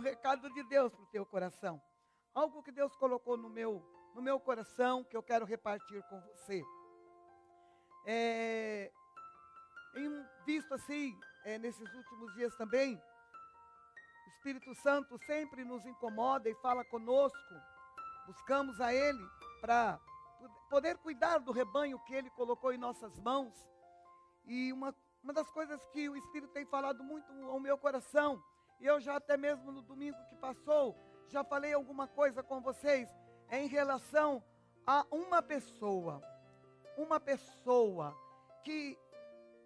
um recado de Deus para o teu coração. Algo que Deus colocou no meu, no meu coração que eu quero repartir com você. É, em, visto assim, é, nesses últimos dias também, o Espírito Santo sempre nos incomoda e fala conosco. Buscamos a Ele para poder cuidar do rebanho que Ele colocou em nossas mãos. E uma, uma das coisas que o Espírito tem falado muito ao meu coração, e eu já até mesmo no domingo que passou, já falei alguma coisa com vocês, em relação a uma pessoa. Uma pessoa que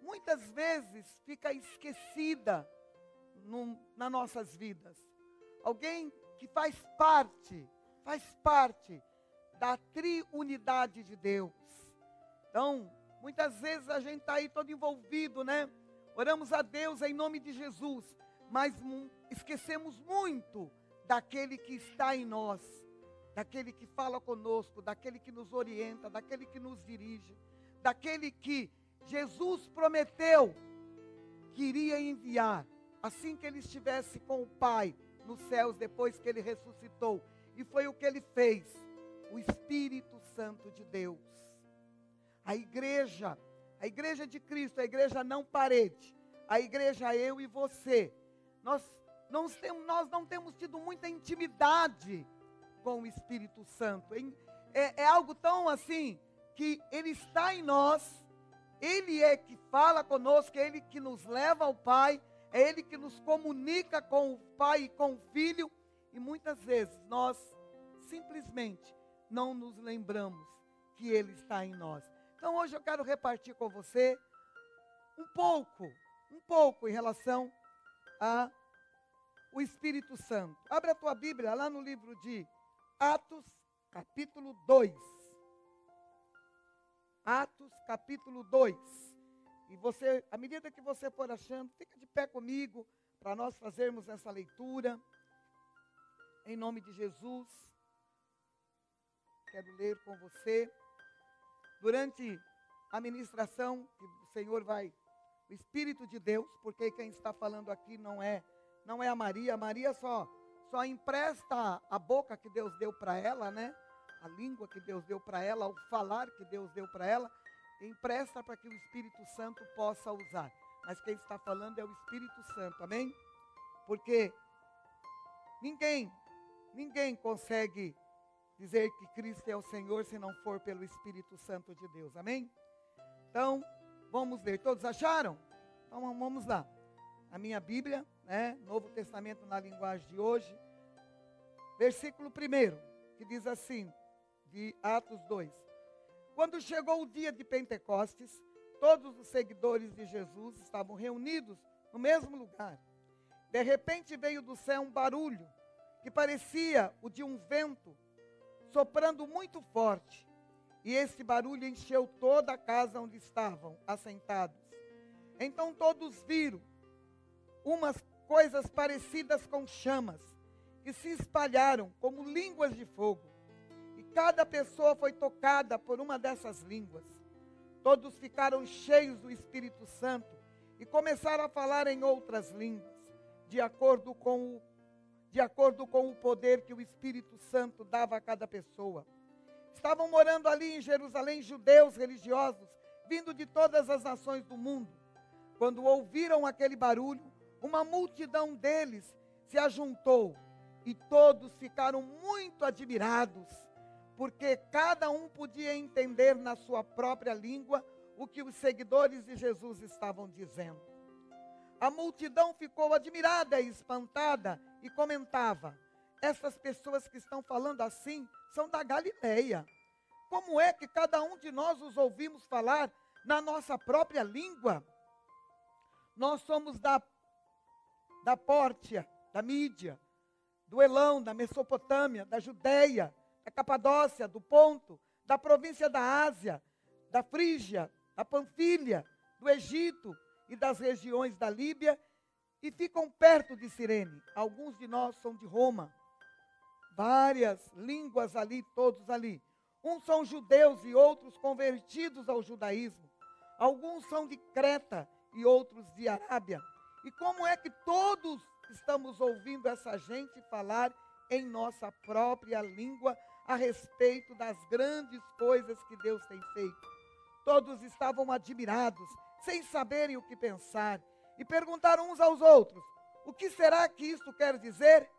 muitas vezes fica esquecida no, nas nossas vidas. Alguém que faz parte, faz parte da triunidade de Deus. Então, muitas vezes a gente está aí todo envolvido, né? Oramos a Deus em nome de Jesus, mas esquecemos muito daquele que está em nós, daquele que fala conosco, daquele que nos orienta, daquele que nos dirige, daquele que Jesus prometeu que iria enviar assim que ele estivesse com o Pai nos céus depois que ele ressuscitou. E foi o que ele fez. O Espírito Santo de Deus. A igreja, a igreja de Cristo, a igreja não parede, a igreja eu e você. Nós não temos, nós não temos tido muita intimidade com o Espírito Santo. É, é algo tão assim que ele está em nós, ele é que fala conosco, é ele que nos leva ao Pai, é ele que nos comunica com o Pai e com o Filho, e muitas vezes nós simplesmente não nos lembramos que ele está em nós. Então hoje eu quero repartir com você um pouco, um pouco em relação a o Espírito Santo. Abre a tua Bíblia lá no livro de Atos, capítulo 2. Atos, capítulo 2. E você, à medida que você for achando, fica de pé comigo para nós fazermos essa leitura. Em nome de Jesus. Quero ler com você. Durante a ministração que o Senhor vai, o Espírito de Deus, porque quem está falando aqui não é não é a Maria. A Maria só, só empresta a boca que Deus deu para ela, né? A língua que Deus deu para ela, o falar que Deus deu para ela, empresta para que o Espírito Santo possa usar. Mas quem está falando é o Espírito Santo, amém? Porque ninguém, ninguém consegue dizer que Cristo é o Senhor se não for pelo Espírito Santo de Deus, amém? Então, vamos ler. Todos acharam? Então vamos lá. A minha Bíblia, né, Novo Testamento na linguagem de hoje, versículo 1, que diz assim, de Atos 2. Quando chegou o dia de Pentecostes, todos os seguidores de Jesus estavam reunidos no mesmo lugar. De repente veio do céu um barulho que parecia o de um vento soprando muito forte. E esse barulho encheu toda a casa onde estavam assentados. Então todos viram umas coisas parecidas com chamas, que se espalharam como línguas de fogo. E cada pessoa foi tocada por uma dessas línguas. Todos ficaram cheios do Espírito Santo e começaram a falar em outras línguas, de acordo com o, de acordo com o poder que o Espírito Santo dava a cada pessoa. Estavam morando ali em Jerusalém judeus religiosos, vindo de todas as nações do mundo. Quando ouviram aquele barulho, uma multidão deles se ajuntou e todos ficaram muito admirados, porque cada um podia entender na sua própria língua o que os seguidores de Jesus estavam dizendo. A multidão ficou admirada e espantada e comentava: essas pessoas que estão falando assim são da Galileia. Como é que cada um de nós os ouvimos falar na nossa própria língua? Nós somos da da Pórtia, da Mídia, do Elão, da Mesopotâmia, da Judéia, da Capadócia, do Ponto, da província da Ásia, da Frígia, da Panfilha, do Egito e das regiões da Líbia e ficam perto de Cirene. Alguns de nós são de Roma. Várias línguas ali, todos ali. Uns são judeus e outros convertidos ao judaísmo. Alguns são de Creta e outros de Arábia. E como é que todos estamos ouvindo essa gente falar em nossa própria língua a respeito das grandes coisas que Deus tem feito. Todos estavam admirados, sem saberem o que pensar, e perguntaram uns aos outros: O que será que isto quer dizer?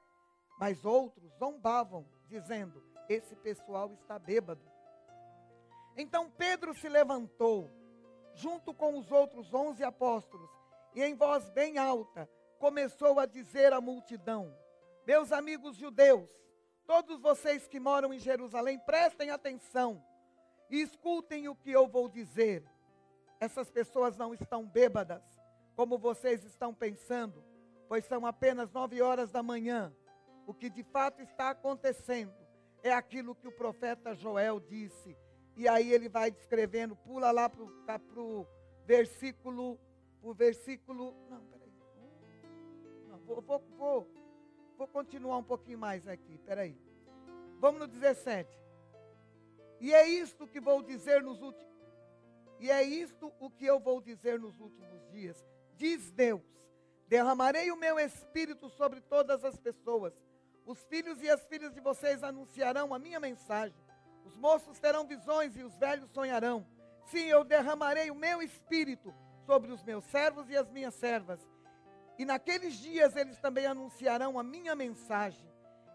Mas outros zombavam, dizendo: Esse pessoal está bêbado. Então Pedro se levantou, junto com os outros onze apóstolos, e em voz bem alta começou a dizer à multidão: Meus amigos judeus, todos vocês que moram em Jerusalém, prestem atenção e escutem o que eu vou dizer. Essas pessoas não estão bêbadas, como vocês estão pensando, pois são apenas nove horas da manhã. O que de fato está acontecendo é aquilo que o profeta Joel disse. E aí ele vai descrevendo, pula lá para o versículo, o versículo, não, peraí, não, vou, vou, vou, vou continuar um pouquinho mais aqui, peraí. Vamos no 17. E é isto que vou dizer nos últimos e é isto o que eu vou dizer nos últimos dias. Diz Deus: Derramarei o meu espírito sobre todas as pessoas. Os filhos e as filhas de vocês anunciarão a minha mensagem. Os moços terão visões e os velhos sonharão. Sim, eu derramarei o meu espírito sobre os meus servos e as minhas servas. E naqueles dias eles também anunciarão a minha mensagem.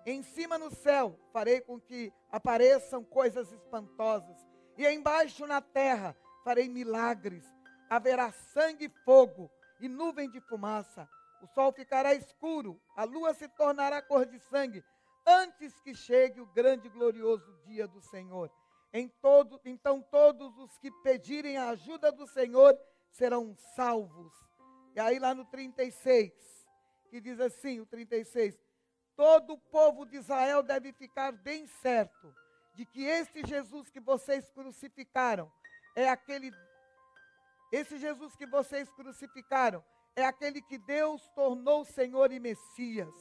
Em cima no céu farei com que apareçam coisas espantosas. E embaixo na terra farei milagres. Haverá sangue e fogo e nuvem de fumaça. O sol ficará escuro, a lua se tornará cor de sangue, antes que chegue o grande e glorioso dia do Senhor. Todo, então todos os que pedirem a ajuda do Senhor serão salvos. E aí lá no 36, que diz assim, o 36, todo o povo de Israel deve ficar bem certo de que este Jesus que vocês crucificaram é aquele esse Jesus que vocês crucificaram é aquele que Deus tornou Senhor e Messias.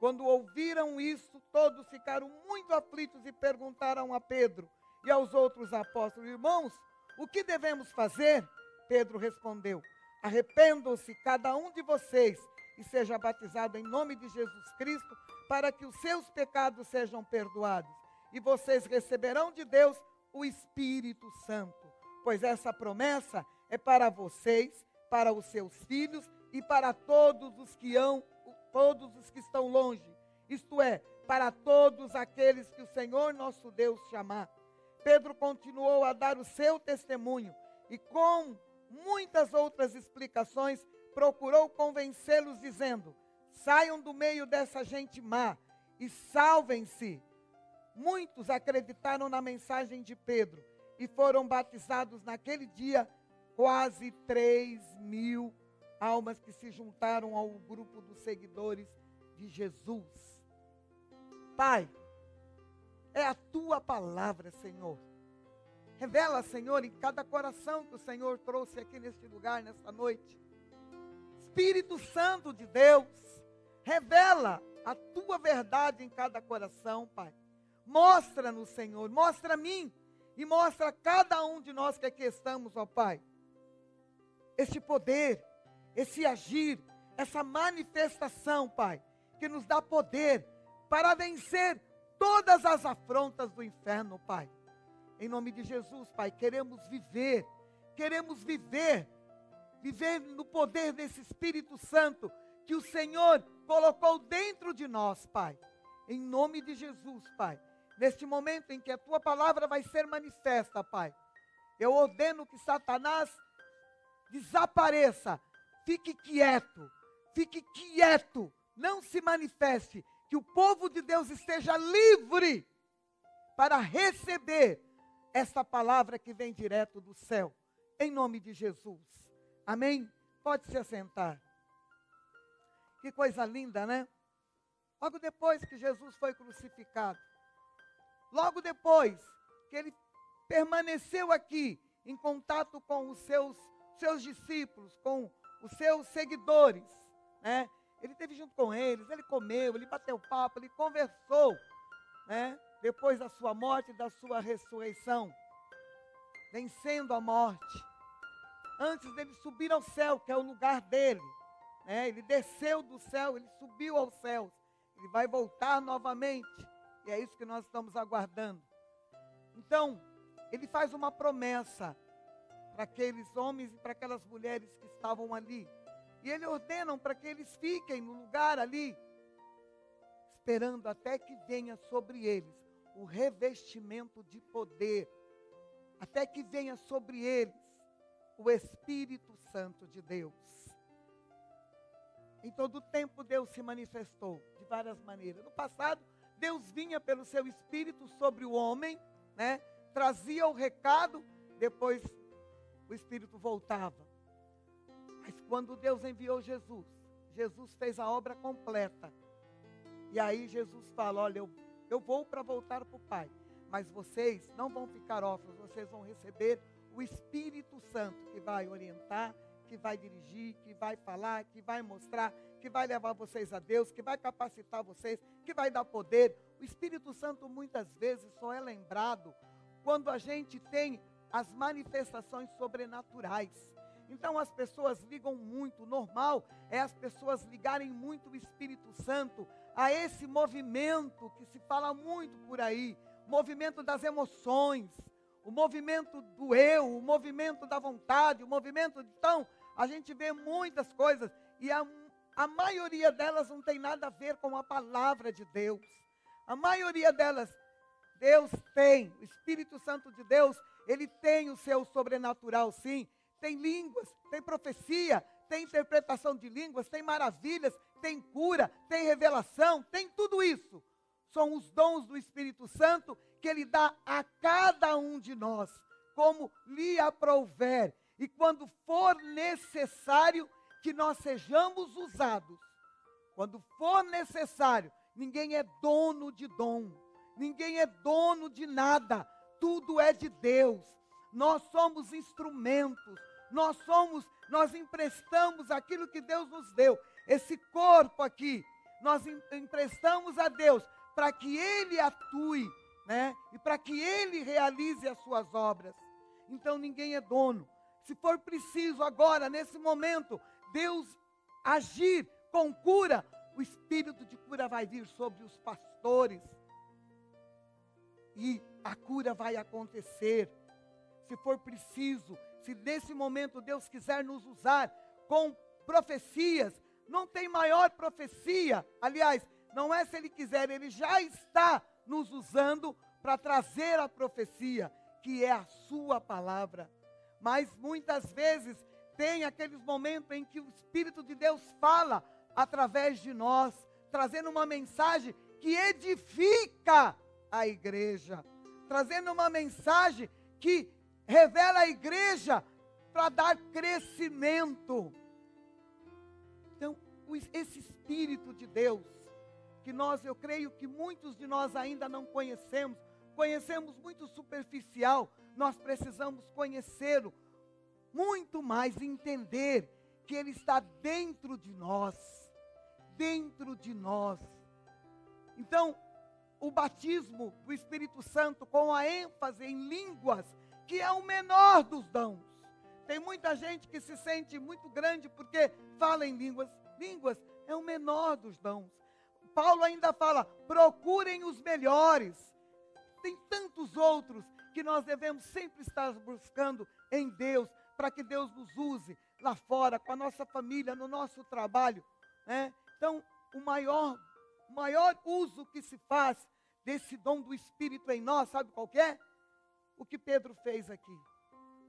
Quando ouviram isso, todos ficaram muito aflitos e perguntaram a Pedro e aos outros apóstolos: Irmãos, o que devemos fazer? Pedro respondeu: Arrependam-se cada um de vocês e seja batizado em nome de Jesus Cristo, para que os seus pecados sejam perdoados. E vocês receberão de Deus o Espírito Santo, pois essa promessa é para vocês para os seus filhos e para todos os que hão, todos os que estão longe, isto é, para todos aqueles que o Senhor nosso Deus chamar. Pedro continuou a dar o seu testemunho e com muitas outras explicações procurou convencê-los dizendo: "Saiam do meio dessa gente má e salvem-se". Muitos acreditaram na mensagem de Pedro e foram batizados naquele dia quase 3 mil almas que se juntaram ao grupo dos seguidores de Jesus. Pai, é a tua palavra, Senhor. Revela, Senhor, em cada coração que o Senhor trouxe aqui neste lugar, nesta noite. Espírito Santo de Deus, revela a tua verdade em cada coração, Pai. Mostra-nos, Senhor, mostra a mim e mostra a cada um de nós que aqui estamos, ó Pai esse poder, esse agir, essa manifestação, Pai, que nos dá poder para vencer todas as afrontas do inferno, Pai. Em nome de Jesus, Pai, queremos viver, queremos viver, viver no poder desse Espírito Santo que o Senhor colocou dentro de nós, Pai. Em nome de Jesus, Pai. Neste momento em que a tua palavra vai ser manifesta, Pai. Eu ordeno que Satanás desapareça, fique quieto, fique quieto, não se manifeste, que o povo de Deus esteja livre para receber essa palavra que vem direto do céu, em nome de Jesus. Amém? Pode se assentar. Que coisa linda, né? Logo depois que Jesus foi crucificado, logo depois que ele permaneceu aqui em contato com os seus seus discípulos, com os seus seguidores, né? Ele esteve junto com eles, ele comeu, ele bateu papo, ele conversou, né? Depois da sua morte e da sua ressurreição, vencendo a morte. Antes dele subir ao céu, que é o lugar dele, né? ele desceu do céu, ele subiu aos céus, ele vai voltar novamente. E é isso que nós estamos aguardando. Então, ele faz uma promessa para aqueles homens e para aquelas mulheres que estavam ali. E ele ordena para que eles fiquem no lugar ali, esperando até que venha sobre eles o revestimento de poder, até que venha sobre eles o Espírito Santo de Deus. Em todo o tempo Deus se manifestou de várias maneiras. No passado, Deus vinha pelo seu Espírito sobre o homem, né? trazia o recado, depois o Espírito voltava. Mas quando Deus enviou Jesus, Jesus fez a obra completa. E aí Jesus fala: Olha, eu, eu vou para voltar para o Pai, mas vocês não vão ficar órfãos, vocês vão receber o Espírito Santo que vai orientar, que vai dirigir, que vai falar, que vai mostrar, que vai levar vocês a Deus, que vai capacitar vocês, que vai dar poder. O Espírito Santo muitas vezes só é lembrado quando a gente tem as manifestações sobrenaturais. Então as pessoas ligam muito, normal é as pessoas ligarem muito o Espírito Santo a esse movimento que se fala muito por aí, movimento das emoções, o movimento do eu, o movimento da vontade, o movimento. Então, a gente vê muitas coisas e a, a maioria delas não tem nada a ver com a palavra de Deus. A maioria delas, Deus tem, o Espírito Santo de Deus, ele tem o seu sobrenatural, sim. Tem línguas, tem profecia, tem interpretação de línguas, tem maravilhas, tem cura, tem revelação, tem tudo isso. São os dons do Espírito Santo que ele dá a cada um de nós, como lhe aprouver. E quando for necessário que nós sejamos usados, quando for necessário, ninguém é dono de dom, ninguém é dono de nada, tudo é de Deus. Nós somos instrumentos, nós somos, nós emprestamos aquilo que Deus nos deu. Esse corpo aqui, nós emprestamos a Deus para que Ele atue, né? E para que Ele realize as suas obras. Então ninguém é dono. Se for preciso agora, nesse momento, Deus agir com cura, o espírito de cura vai vir sobre os pastores. E a cura vai acontecer. Se for preciso, se nesse momento Deus quiser nos usar com profecias, não tem maior profecia. Aliás, não é se Ele quiser, Ele já está nos usando para trazer a profecia, que é a Sua palavra. Mas muitas vezes tem aqueles momentos em que o Espírito de Deus fala através de nós, trazendo uma mensagem que edifica a igreja, trazendo uma mensagem que revela a igreja para dar crescimento. Então, esse Espírito de Deus, que nós, eu creio que muitos de nós ainda não conhecemos, conhecemos muito superficial, nós precisamos conhecê-lo muito mais, entender que Ele está dentro de nós, dentro de nós. Então, o batismo do Espírito Santo com a ênfase em línguas, que é o menor dos dons. Tem muita gente que se sente muito grande porque fala em línguas. Línguas é o menor dos dons. Paulo ainda fala: procurem os melhores. Tem tantos outros que nós devemos sempre estar buscando em Deus, para que Deus nos use lá fora, com a nossa família, no nosso trabalho. Né? Então, o maior, o maior uso que se faz desse dom do Espírito em nós, sabe qual é? O que Pedro fez aqui.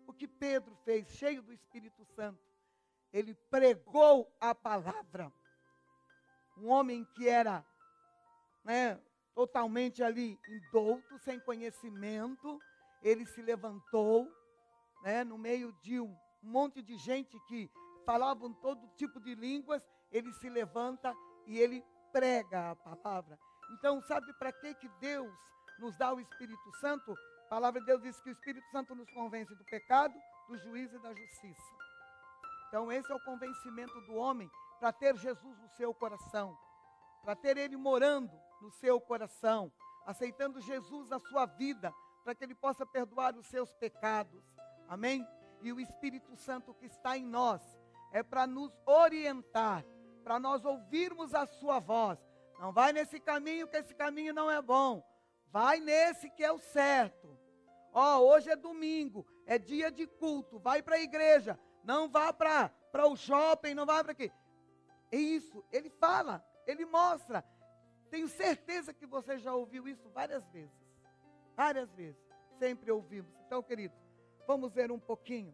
O que Pedro fez, cheio do Espírito Santo. Ele pregou a palavra. Um homem que era né, totalmente ali indouto, sem conhecimento, ele se levantou né, no meio de um monte de gente que falavam todo tipo de línguas, ele se levanta e ele prega a palavra. Então, sabe para que, que Deus nos dá o Espírito Santo? A palavra de Deus diz que o Espírito Santo nos convence do pecado, do juízo e da justiça. Então, esse é o convencimento do homem para ter Jesus no seu coração, para ter Ele morando no seu coração, aceitando Jesus na sua vida, para que Ele possa perdoar os seus pecados. Amém? E o Espírito Santo que está em nós é para nos orientar, para nós ouvirmos a sua voz. Não vai nesse caminho, que esse caminho não é bom. Vai nesse que é o certo. Ó, oh, hoje é domingo, é dia de culto, vai para a igreja, não vá para o shopping, não vá para quê? É isso, ele fala, ele mostra. Tenho certeza que você já ouviu isso várias vezes. Várias vezes. Sempre ouvimos. Então, querido, vamos ver um pouquinho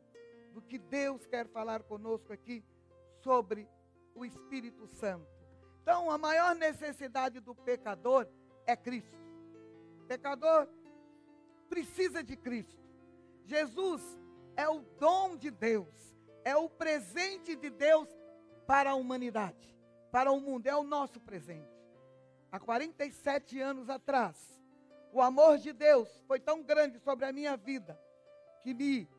do que Deus quer falar conosco aqui sobre o Espírito Santo. Então, a maior necessidade do pecador é Cristo. O pecador precisa de Cristo. Jesus é o dom de Deus, é o presente de Deus para a humanidade, para o mundo, é o nosso presente. Há 47 anos atrás, o amor de Deus foi tão grande sobre a minha vida que me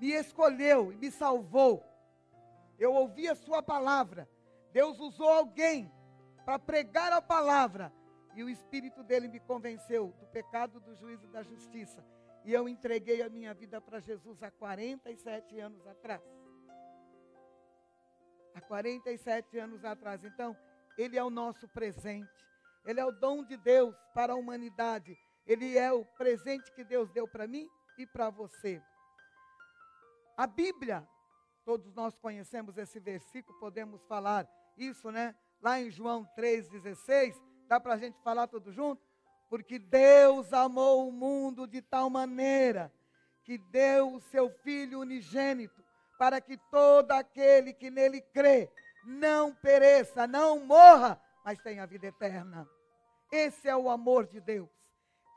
me escolheu e me salvou. Eu ouvi a sua palavra. Deus usou alguém para pregar a palavra. E o Espírito dele me convenceu do pecado, do juízo e da justiça. E eu entreguei a minha vida para Jesus há 47 anos atrás. Há 47 anos atrás. Então, ele é o nosso presente. Ele é o dom de Deus para a humanidade. Ele é o presente que Deus deu para mim e para você. A Bíblia, todos nós conhecemos esse versículo, podemos falar isso, né? Lá em João 3,16, dá para a gente falar tudo junto? Porque Deus amou o mundo de tal maneira que deu o seu Filho unigênito, para que todo aquele que nele crê não pereça, não morra, mas tenha vida eterna. Esse é o amor de Deus.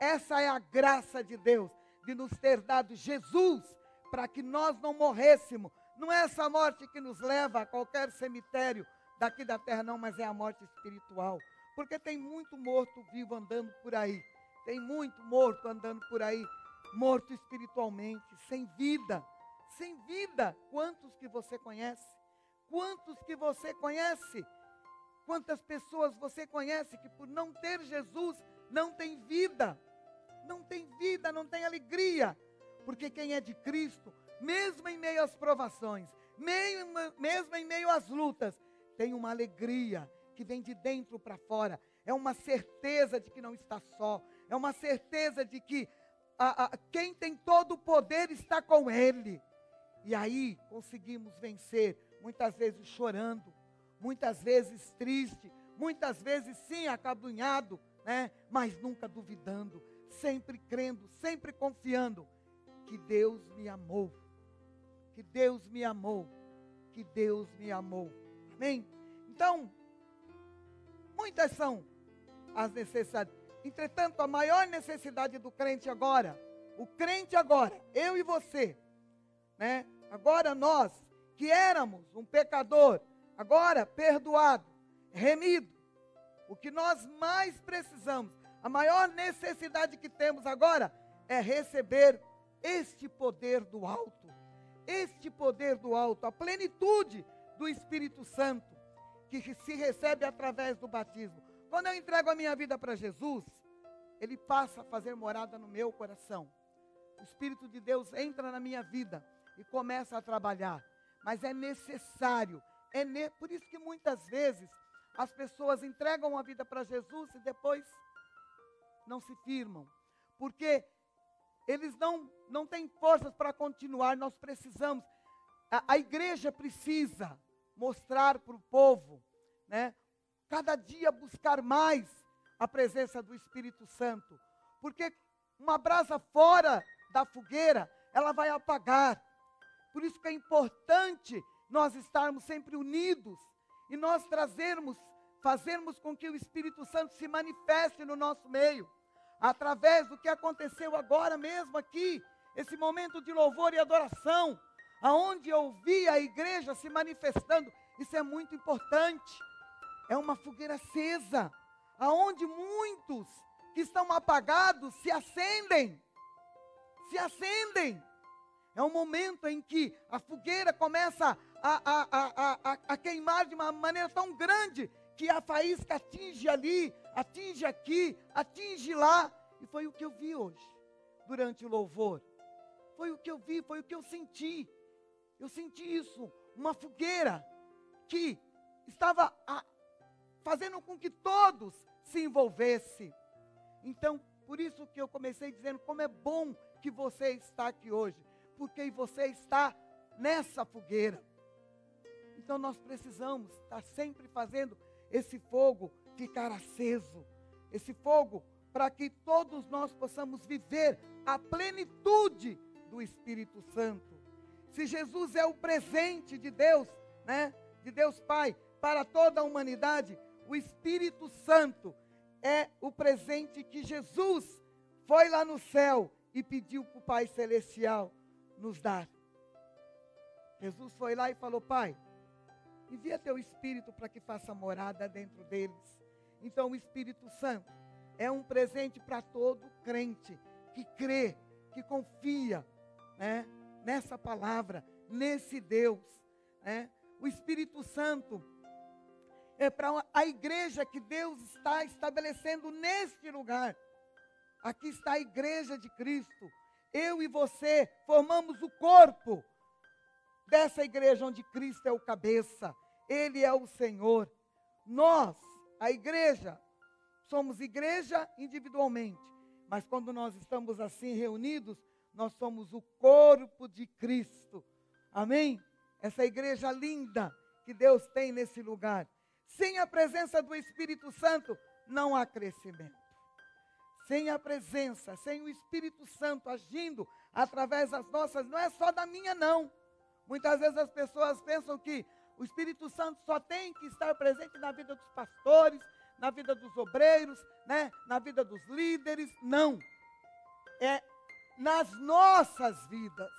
Essa é a graça de Deus de nos ter dado Jesus para que nós não morrêssemos. Não é essa morte que nos leva a qualquer cemitério daqui da terra, não, mas é a morte espiritual. Porque tem muito morto vivo andando por aí. Tem muito morto andando por aí, morto espiritualmente, sem vida. Sem vida. Quantos que você conhece? Quantos que você conhece? Quantas pessoas você conhece que por não ter Jesus não tem vida? Não tem vida, não tem alegria porque quem é de Cristo, mesmo em meio às provações, mesmo em meio às lutas, tem uma alegria que vem de dentro para fora, é uma certeza de que não está só, é uma certeza de que a, a, quem tem todo o poder está com Ele. E aí conseguimos vencer, muitas vezes chorando, muitas vezes triste, muitas vezes sim acabunhado, né? mas nunca duvidando, sempre crendo, sempre confiando que Deus me amou. Que Deus me amou. Que Deus me amou. Amém? Então, muitas são as necessidades. Entretanto, a maior necessidade do crente agora, o crente agora, eu e você, né? Agora nós, que éramos um pecador, agora perdoado, remido, o que nós mais precisamos, a maior necessidade que temos agora é receber este poder do alto, este poder do alto, a plenitude do Espírito Santo, que se recebe através do batismo. Quando eu entrego a minha vida para Jesus, ele passa a fazer morada no meu coração. O Espírito de Deus entra na minha vida e começa a trabalhar. Mas é necessário, é ne... por isso que muitas vezes as pessoas entregam a vida para Jesus e depois não se firmam. Porque eles não, não têm forças para continuar, nós precisamos. A, a igreja precisa mostrar para o povo, né? Cada dia buscar mais a presença do Espírito Santo. Porque uma brasa fora da fogueira, ela vai apagar. Por isso que é importante nós estarmos sempre unidos e nós trazermos, fazermos com que o Espírito Santo se manifeste no nosso meio através do que aconteceu agora mesmo aqui, esse momento de louvor e adoração, aonde eu vi a igreja se manifestando, isso é muito importante. É uma fogueira acesa, aonde muitos que estão apagados se acendem. Se acendem. É um momento em que a fogueira começa a, a, a, a, a queimar de uma maneira tão grande que a faísca atinge ali, atinge aqui, atinge lá. E foi o que eu vi hoje, durante o louvor. Foi o que eu vi, foi o que eu senti. Eu senti isso, uma fogueira que estava a, fazendo com que todos se envolvessem. Então, por isso que eu comecei dizendo como é bom que você está aqui hoje, porque você está nessa fogueira. Então nós precisamos estar sempre fazendo esse fogo ficar aceso, esse fogo para que todos nós possamos viver a plenitude do Espírito Santo. Se Jesus é o presente de Deus, né, de Deus Pai, para toda a humanidade, o Espírito Santo é o presente que Jesus foi lá no céu e pediu para o Pai Celestial nos dar. Jesus foi lá e falou: Pai, envia teu Espírito para que faça morada dentro deles. Então, o Espírito Santo é um presente para todo crente que crê, que confia né, nessa palavra, nesse Deus. Né? O Espírito Santo é para a igreja que Deus está estabelecendo neste lugar. Aqui está a igreja de Cristo. Eu e você formamos o corpo dessa igreja onde Cristo é o cabeça, Ele é o Senhor. Nós, a igreja, somos igreja individualmente, mas quando nós estamos assim reunidos, nós somos o corpo de Cristo. Amém? Essa igreja linda que Deus tem nesse lugar. Sem a presença do Espírito Santo, não há crescimento. Sem a presença, sem o Espírito Santo agindo através das nossas, não é só da minha, não. Muitas vezes as pessoas pensam que o Espírito Santo só tem que estar presente na vida dos pastores, na vida dos obreiros, né? na vida dos líderes. Não. É nas nossas vidas.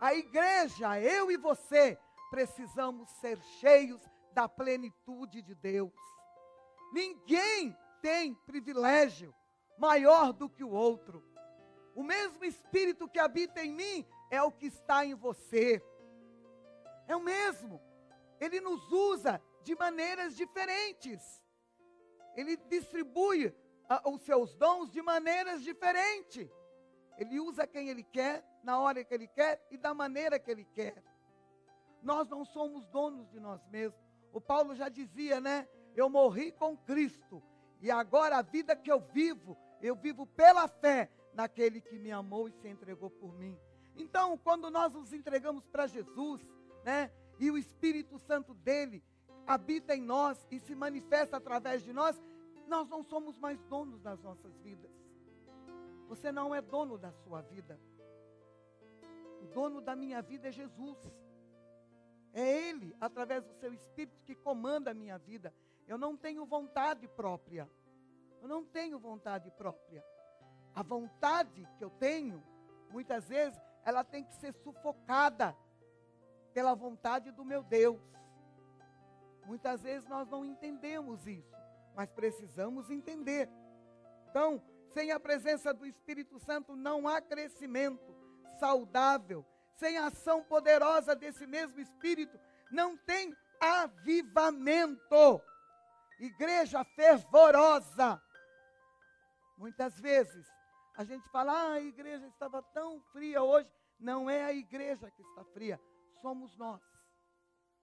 A igreja, eu e você, precisamos ser cheios da plenitude de Deus. Ninguém tem privilégio maior do que o outro. O mesmo Espírito que habita em mim é o que está em você. É o mesmo. Ele nos usa de maneiras diferentes. Ele distribui a, os seus dons de maneiras diferentes. Ele usa quem ele quer, na hora que ele quer e da maneira que ele quer. Nós não somos donos de nós mesmos. O Paulo já dizia, né? Eu morri com Cristo e agora a vida que eu vivo, eu vivo pela fé naquele que me amou e se entregou por mim. Então, quando nós nos entregamos para Jesus, né? E o Espírito Santo dele habita em nós e se manifesta através de nós, nós não somos mais donos das nossas vidas. Você não é dono da sua vida. O dono da minha vida é Jesus. É Ele, através do seu Espírito, que comanda a minha vida. Eu não tenho vontade própria. Eu não tenho vontade própria. A vontade que eu tenho, muitas vezes, ela tem que ser sufocada pela vontade do meu Deus. Muitas vezes nós não entendemos isso, mas precisamos entender. Então, sem a presença do Espírito Santo não há crescimento saudável, sem a ação poderosa desse mesmo Espírito, não tem avivamento. Igreja fervorosa. Muitas vezes a gente fala, ah, a igreja estava tão fria hoje. Não é a igreja que está fria, somos nós.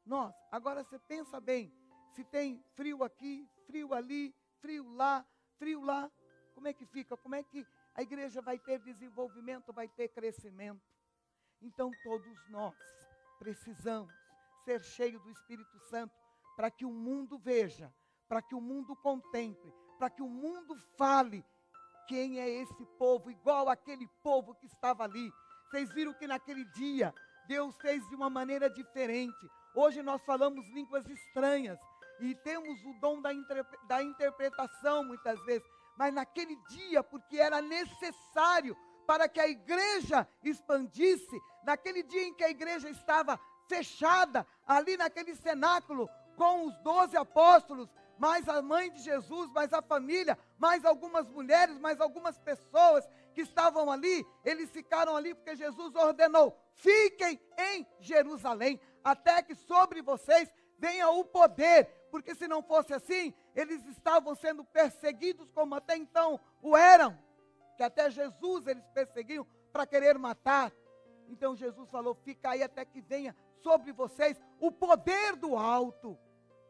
Nós. Agora você pensa bem, se tem frio aqui, frio ali, frio lá, frio lá, como é que fica? Como é que a igreja vai ter desenvolvimento, vai ter crescimento? Então todos nós precisamos ser cheios do Espírito Santo para que o mundo veja, para que o mundo contemple, para que o mundo fale quem é esse povo, igual aquele povo que estava ali. Vocês viram que naquele dia Deus fez de uma maneira diferente. Hoje nós falamos línguas estranhas e temos o dom da, interpretação muitas vezes, mas naquele dia, porque era necessário para que a igreja expandisse, naquele dia em que a igreja estava fechada, ali naquele cenáculo, com os doze apóstolos, mais a mãe de Jesus, mais a família, mais algumas mulheres, mais algumas pessoas que estavam ali, eles ficaram ali porque Jesus ordenou: fiquem em Jerusalém, até que sobre vocês venha o poder, porque se não fosse assim, eles estavam sendo perseguidos como até então o eram que até Jesus eles perseguiam para querer matar. Então Jesus falou: fica aí até que venha sobre vocês o poder do alto,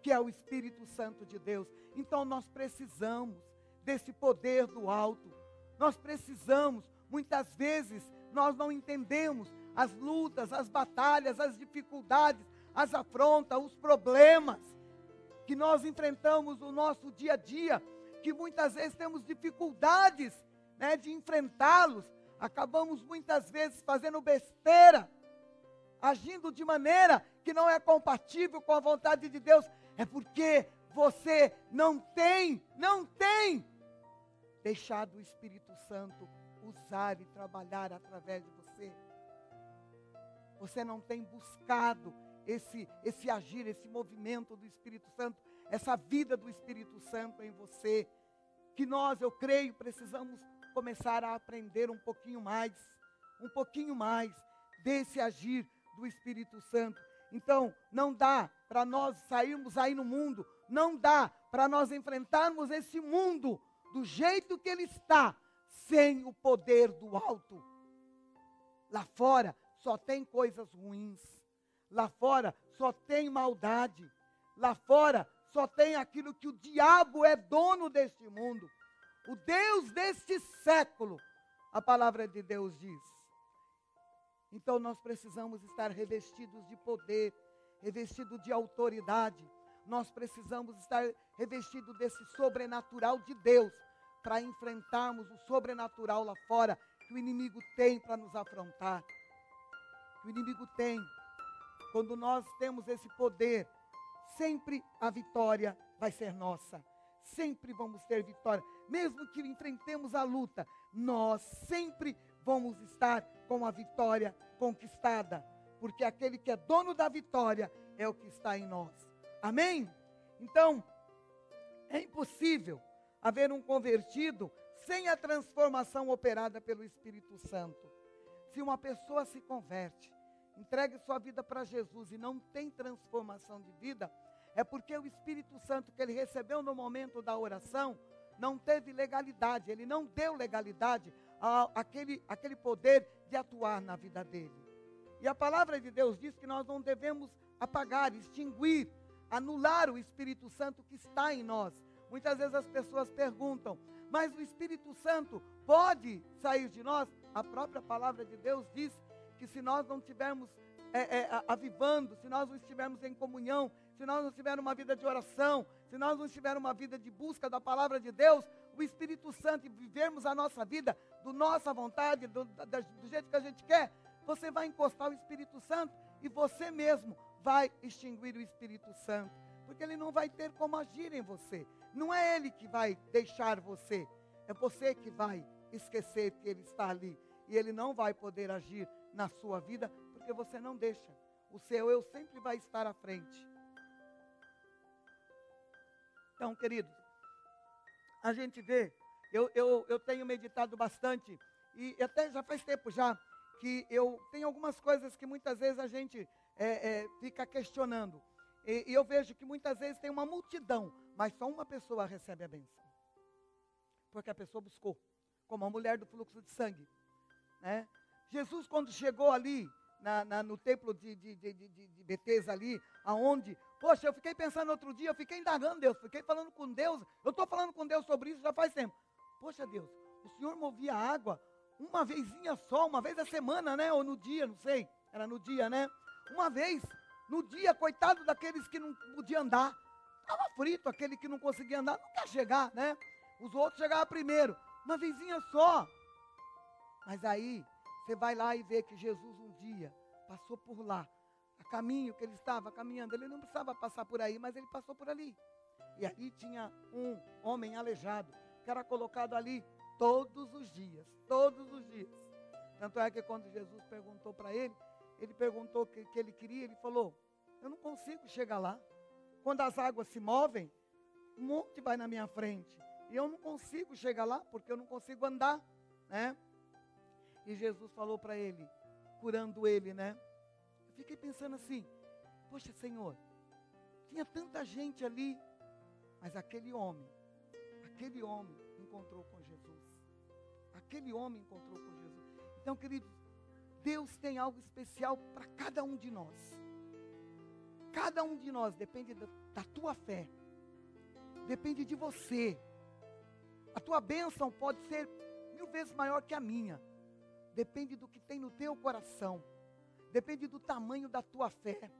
que é o Espírito Santo de Deus. Então nós precisamos desse poder do alto. Nós precisamos, muitas vezes, nós não entendemos as lutas, as batalhas, as dificuldades, as afrontas, os problemas que nós enfrentamos no nosso dia a dia, que muitas vezes temos dificuldades né, de enfrentá-los, acabamos muitas vezes fazendo besteira, agindo de maneira que não é compatível com a vontade de Deus, é porque você não tem, não tem deixado o Espírito Santo usar e trabalhar através de você. Você não tem buscado esse, esse agir, esse movimento do Espírito Santo, essa vida do Espírito Santo em você. Que nós, eu creio, precisamos começar a aprender um pouquinho mais, um pouquinho mais desse agir do Espírito Santo. Então, não dá para nós sairmos aí no mundo, não dá para nós enfrentarmos esse mundo do jeito que ele está, sem o poder do alto. Lá fora só tem coisas ruins. Lá fora só tem maldade. Lá fora só tem aquilo que o diabo é dono deste mundo. O Deus deste século, a palavra de Deus diz. Então nós precisamos estar revestidos de poder, revestidos de autoridade. Nós precisamos estar revestidos desse sobrenatural de Deus para enfrentarmos o sobrenatural lá fora que o inimigo tem para nos afrontar. Que o inimigo tem. Quando nós temos esse poder, sempre a vitória vai ser nossa. Sempre vamos ter vitória. Mesmo que enfrentemos a luta, nós sempre vamos estar com a vitória conquistada. Porque aquele que é dono da vitória é o que está em nós. Amém? Então, é impossível haver um convertido sem a transformação operada pelo Espírito Santo. Se uma pessoa se converte, entregue sua vida para Jesus e não tem transformação de vida, é porque o Espírito Santo que ele recebeu no momento da oração não teve legalidade, ele não deu legalidade àquele, àquele poder de atuar na vida dele. E a palavra de Deus diz que nós não devemos apagar, extinguir, anular o Espírito Santo que está em nós. Muitas vezes as pessoas perguntam, mas o Espírito Santo pode sair de nós? A própria palavra de Deus diz que se nós não estivermos é, é, avivando, se nós não estivermos em comunhão, se nós não tivermos uma vida de oração, se nós não tivermos uma vida de busca da palavra de Deus, o Espírito Santo e vivermos a nossa vida do nossa vontade, do, do jeito que a gente quer, você vai encostar o Espírito Santo e você mesmo vai extinguir o Espírito Santo, porque ele não vai ter como agir em você. Não é ele que vai deixar você, é você que vai esquecer que ele está ali. E ele não vai poder agir na sua vida, porque você não deixa. O seu eu sempre vai estar à frente. Então, queridos, a gente vê, eu, eu, eu tenho meditado bastante, e até já faz tempo já, que eu tenho algumas coisas que muitas vezes a gente é, é, fica questionando. E, e eu vejo que muitas vezes tem uma multidão mas só uma pessoa recebe a bênção. Porque a pessoa buscou, como a mulher do fluxo de sangue. Né? Jesus, quando chegou ali, na, na, no templo de, de, de, de, de Betesda ali, aonde, poxa, eu fiquei pensando outro dia, eu fiquei indagando Deus, fiquei falando com Deus, eu estou falando com Deus sobre isso já faz tempo. Poxa Deus, o Senhor movia água uma vezinha só, uma vez a semana, né? Ou no dia, não sei, era no dia, né? Uma vez, no dia, coitado daqueles que não podiam andar. Estava frito, aquele que não conseguia andar, não quer chegar, né? Os outros chegavam primeiro, uma vizinha só. Mas aí, você vai lá e vê que Jesus um dia passou por lá, a caminho que ele estava caminhando. Ele não precisava passar por aí, mas ele passou por ali. E ali tinha um homem aleijado, que era colocado ali todos os dias, todos os dias. Tanto é que quando Jesus perguntou para ele, ele perguntou o que, que ele queria, ele falou: Eu não consigo chegar lá. Quando as águas se movem, um monte vai na minha frente. E eu não consigo chegar lá, porque eu não consigo andar, né? E Jesus falou para ele, curando ele, né? Eu fiquei pensando assim, poxa Senhor, tinha tanta gente ali, mas aquele homem, aquele homem encontrou com Jesus. Aquele homem encontrou com Jesus. Então, queridos, Deus tem algo especial para cada um de nós. cada um de nós depende da, da tua fé, depende de você. A tua bênção pode ser mil vezes maior que a minha, depende do que tem no teu coração, depende do tamanho da tua fé,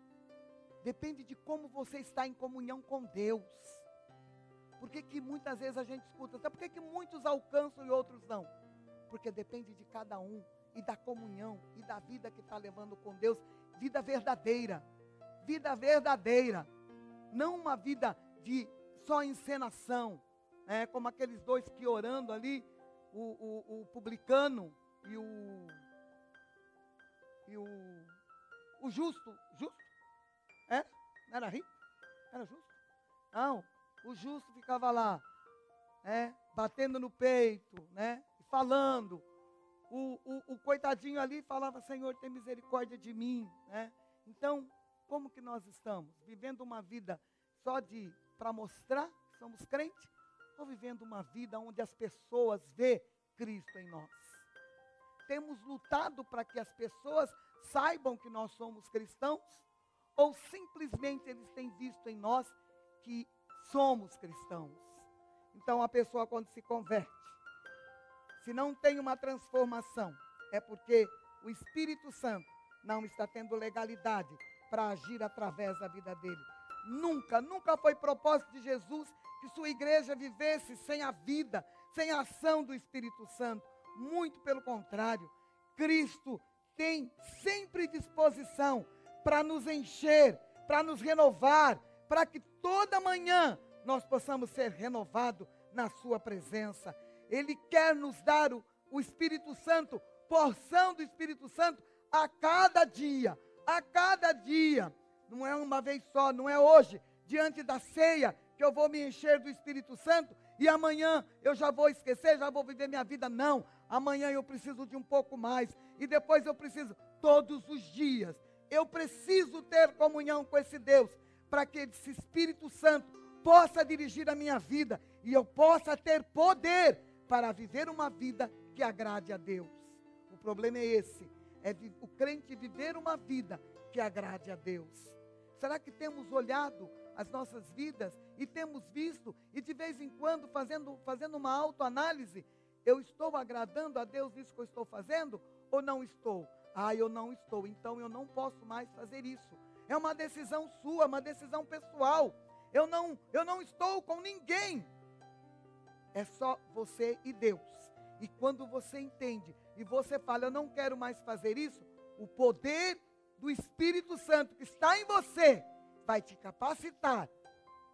depende de como você está em comunhão com Deus. Por que, que muitas vezes a gente escuta, sabe por que, que muitos alcançam e outros não? Porque depende de cada um e da comunhão e da vida que está levando com Deus, vida verdadeira, vida verdadeira, não uma vida de só encenação, é, como aqueles dois que orando ali, o, o, o publicano e o e o, o justo, justo, é? Não era rico? Era justo? Não, o justo ficava lá, é, batendo no peito, né, falando, o, o, o, coitadinho ali falava, Senhor, tem misericórdia de mim. Né? Então, como que nós estamos? Vivendo uma vida só de para mostrar que somos crentes? Ou vivendo uma vida onde as pessoas vê Cristo em nós? Temos lutado para que as pessoas saibam que nós somos cristãos? Ou simplesmente eles têm visto em nós que somos cristãos? Então a pessoa quando se converte, se não tem uma transformação, é porque o Espírito Santo não está tendo legalidade para agir através da vida dele. Nunca, nunca foi propósito de Jesus que sua igreja vivesse sem a vida, sem a ação do Espírito Santo. Muito pelo contrário, Cristo tem sempre disposição para nos encher, para nos renovar, para que toda manhã nós possamos ser renovados na Sua presença. Ele quer nos dar o, o Espírito Santo, porção do Espírito Santo a cada dia, a cada dia. Não é uma vez só, não é hoje, diante da ceia, que eu vou me encher do Espírito Santo e amanhã eu já vou esquecer, já vou viver minha vida. Não, amanhã eu preciso de um pouco mais e depois eu preciso todos os dias. Eu preciso ter comunhão com esse Deus para que esse Espírito Santo possa dirigir a minha vida e eu possa ter poder para viver uma vida que agrade a Deus. O problema é esse, é o crente viver uma vida que agrade a Deus. Será que temos olhado as nossas vidas e temos visto e de vez em quando fazendo, fazendo uma autoanálise, eu estou agradando a Deus nisso que eu estou fazendo ou não estou? Ah, eu não estou, então eu não posso mais fazer isso. É uma decisão sua, uma decisão pessoal. Eu não, eu não estou com ninguém é só você e Deus. E quando você entende e você fala, eu não quero mais fazer isso, o poder do Espírito Santo que está em você vai te capacitar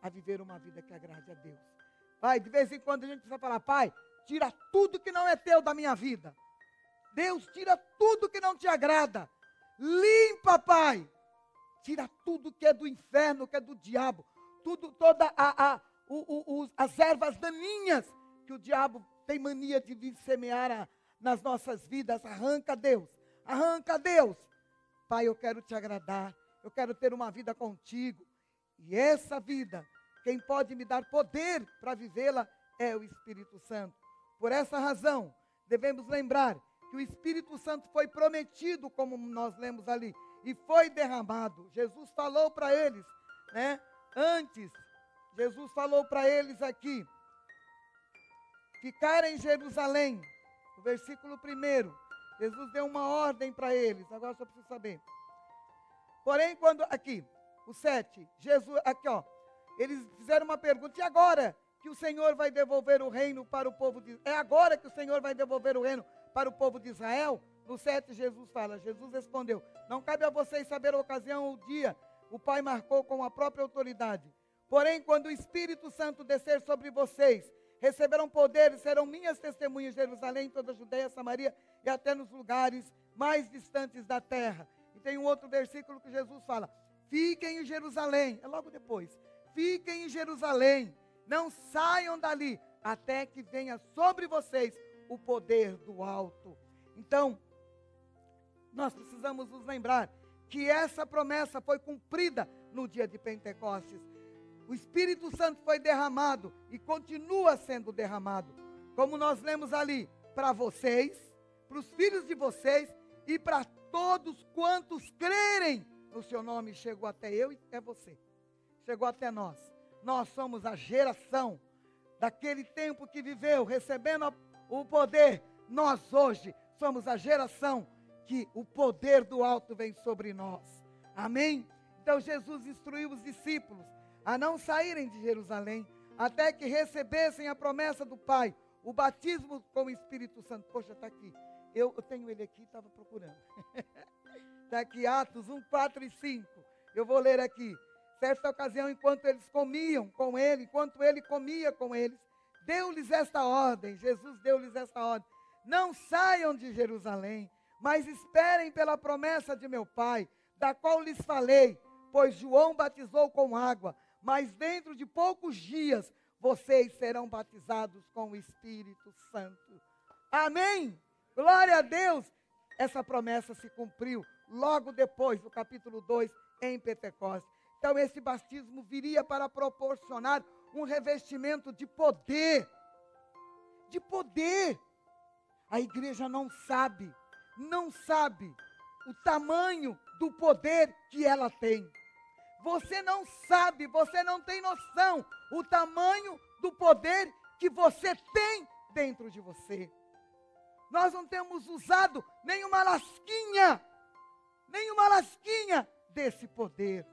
a viver uma vida que agrade a Deus. Pai, de vez em quando a gente precisa falar, Pai, tira tudo que não é teu da minha vida. Deus, tira tudo que não te agrada. Limpa, Pai. Tira tudo que é do inferno, que é do diabo. Tudo, toda a, a o, as ervas daninhas que o diabo tem mania de vir semear a, nas nossas vidas. Arranca, Deus. Arranca, Deus. Pai, eu quero te agradar. Eu quero ter uma vida contigo. E essa vida, quem pode me dar poder para vivê-la é o Espírito Santo. Por essa razão, devemos lembrar que o Espírito Santo foi prometido, como nós lemos ali, e foi derramado. Jesus falou para eles, né? Antes Jesus falou para eles aqui: ficar em Jerusalém. O versículo 1. Jesus deu uma ordem para eles. Agora só preciso saber. Porém, quando. Aqui, o 7. Jesus. Aqui, ó. Eles fizeram uma pergunta. E agora que o Senhor vai devolver o reino para o povo de É agora que o Senhor vai devolver o reino para o povo de Israel? No 7, Jesus fala. Jesus respondeu: Não cabe a vocês saber a ocasião ou o dia. O Pai marcou com a própria autoridade Porém, quando o Espírito Santo descer sobre vocês, receberão poder e serão minhas testemunhas em Jerusalém, toda a Judéia, Samaria e até nos lugares mais distantes da terra. E tem um outro versículo que Jesus fala: Fiquem em Jerusalém, é logo depois. Fiquem em Jerusalém, não saiam dali, até que venha sobre vocês o poder do alto. Então, nós precisamos nos lembrar que essa promessa foi cumprida no dia de Pentecostes o Espírito Santo foi derramado e continua sendo derramado. Como nós lemos ali, para vocês, para os filhos de vocês e para todos quantos crerem no seu nome chegou até eu e até você. Chegou até nós. Nós somos a geração daquele tempo que viveu recebendo o poder. Nós hoje somos a geração que o poder do alto vem sobre nós. Amém? Então Jesus instruiu os discípulos a não saírem de Jerusalém até que recebessem a promessa do Pai, o batismo com o Espírito Santo. Poxa, está aqui. Eu, eu, tenho ele aqui, estava procurando. Está aqui, Atos 1, 4 e 5. Eu vou ler aqui. Certa ocasião, enquanto eles comiam com ele, enquanto ele comia com eles, deu-lhes esta ordem. Jesus deu-lhes esta ordem. Não saiam de Jerusalém, mas esperem pela promessa de meu Pai, da qual lhes falei, pois João batizou com água, mas dentro de poucos dias vocês serão batizados com o Espírito Santo. Amém? Glória a Deus! Essa promessa se cumpriu logo depois do capítulo 2 em Pentecostes. Então, esse batismo viria para proporcionar um revestimento de poder. De poder. A igreja não sabe, não sabe o tamanho do poder que ela tem. Você não sabe, você não tem noção o tamanho do poder que você tem dentro de você. Nós não temos usado nenhuma lasquinha, nenhuma lasquinha desse poder.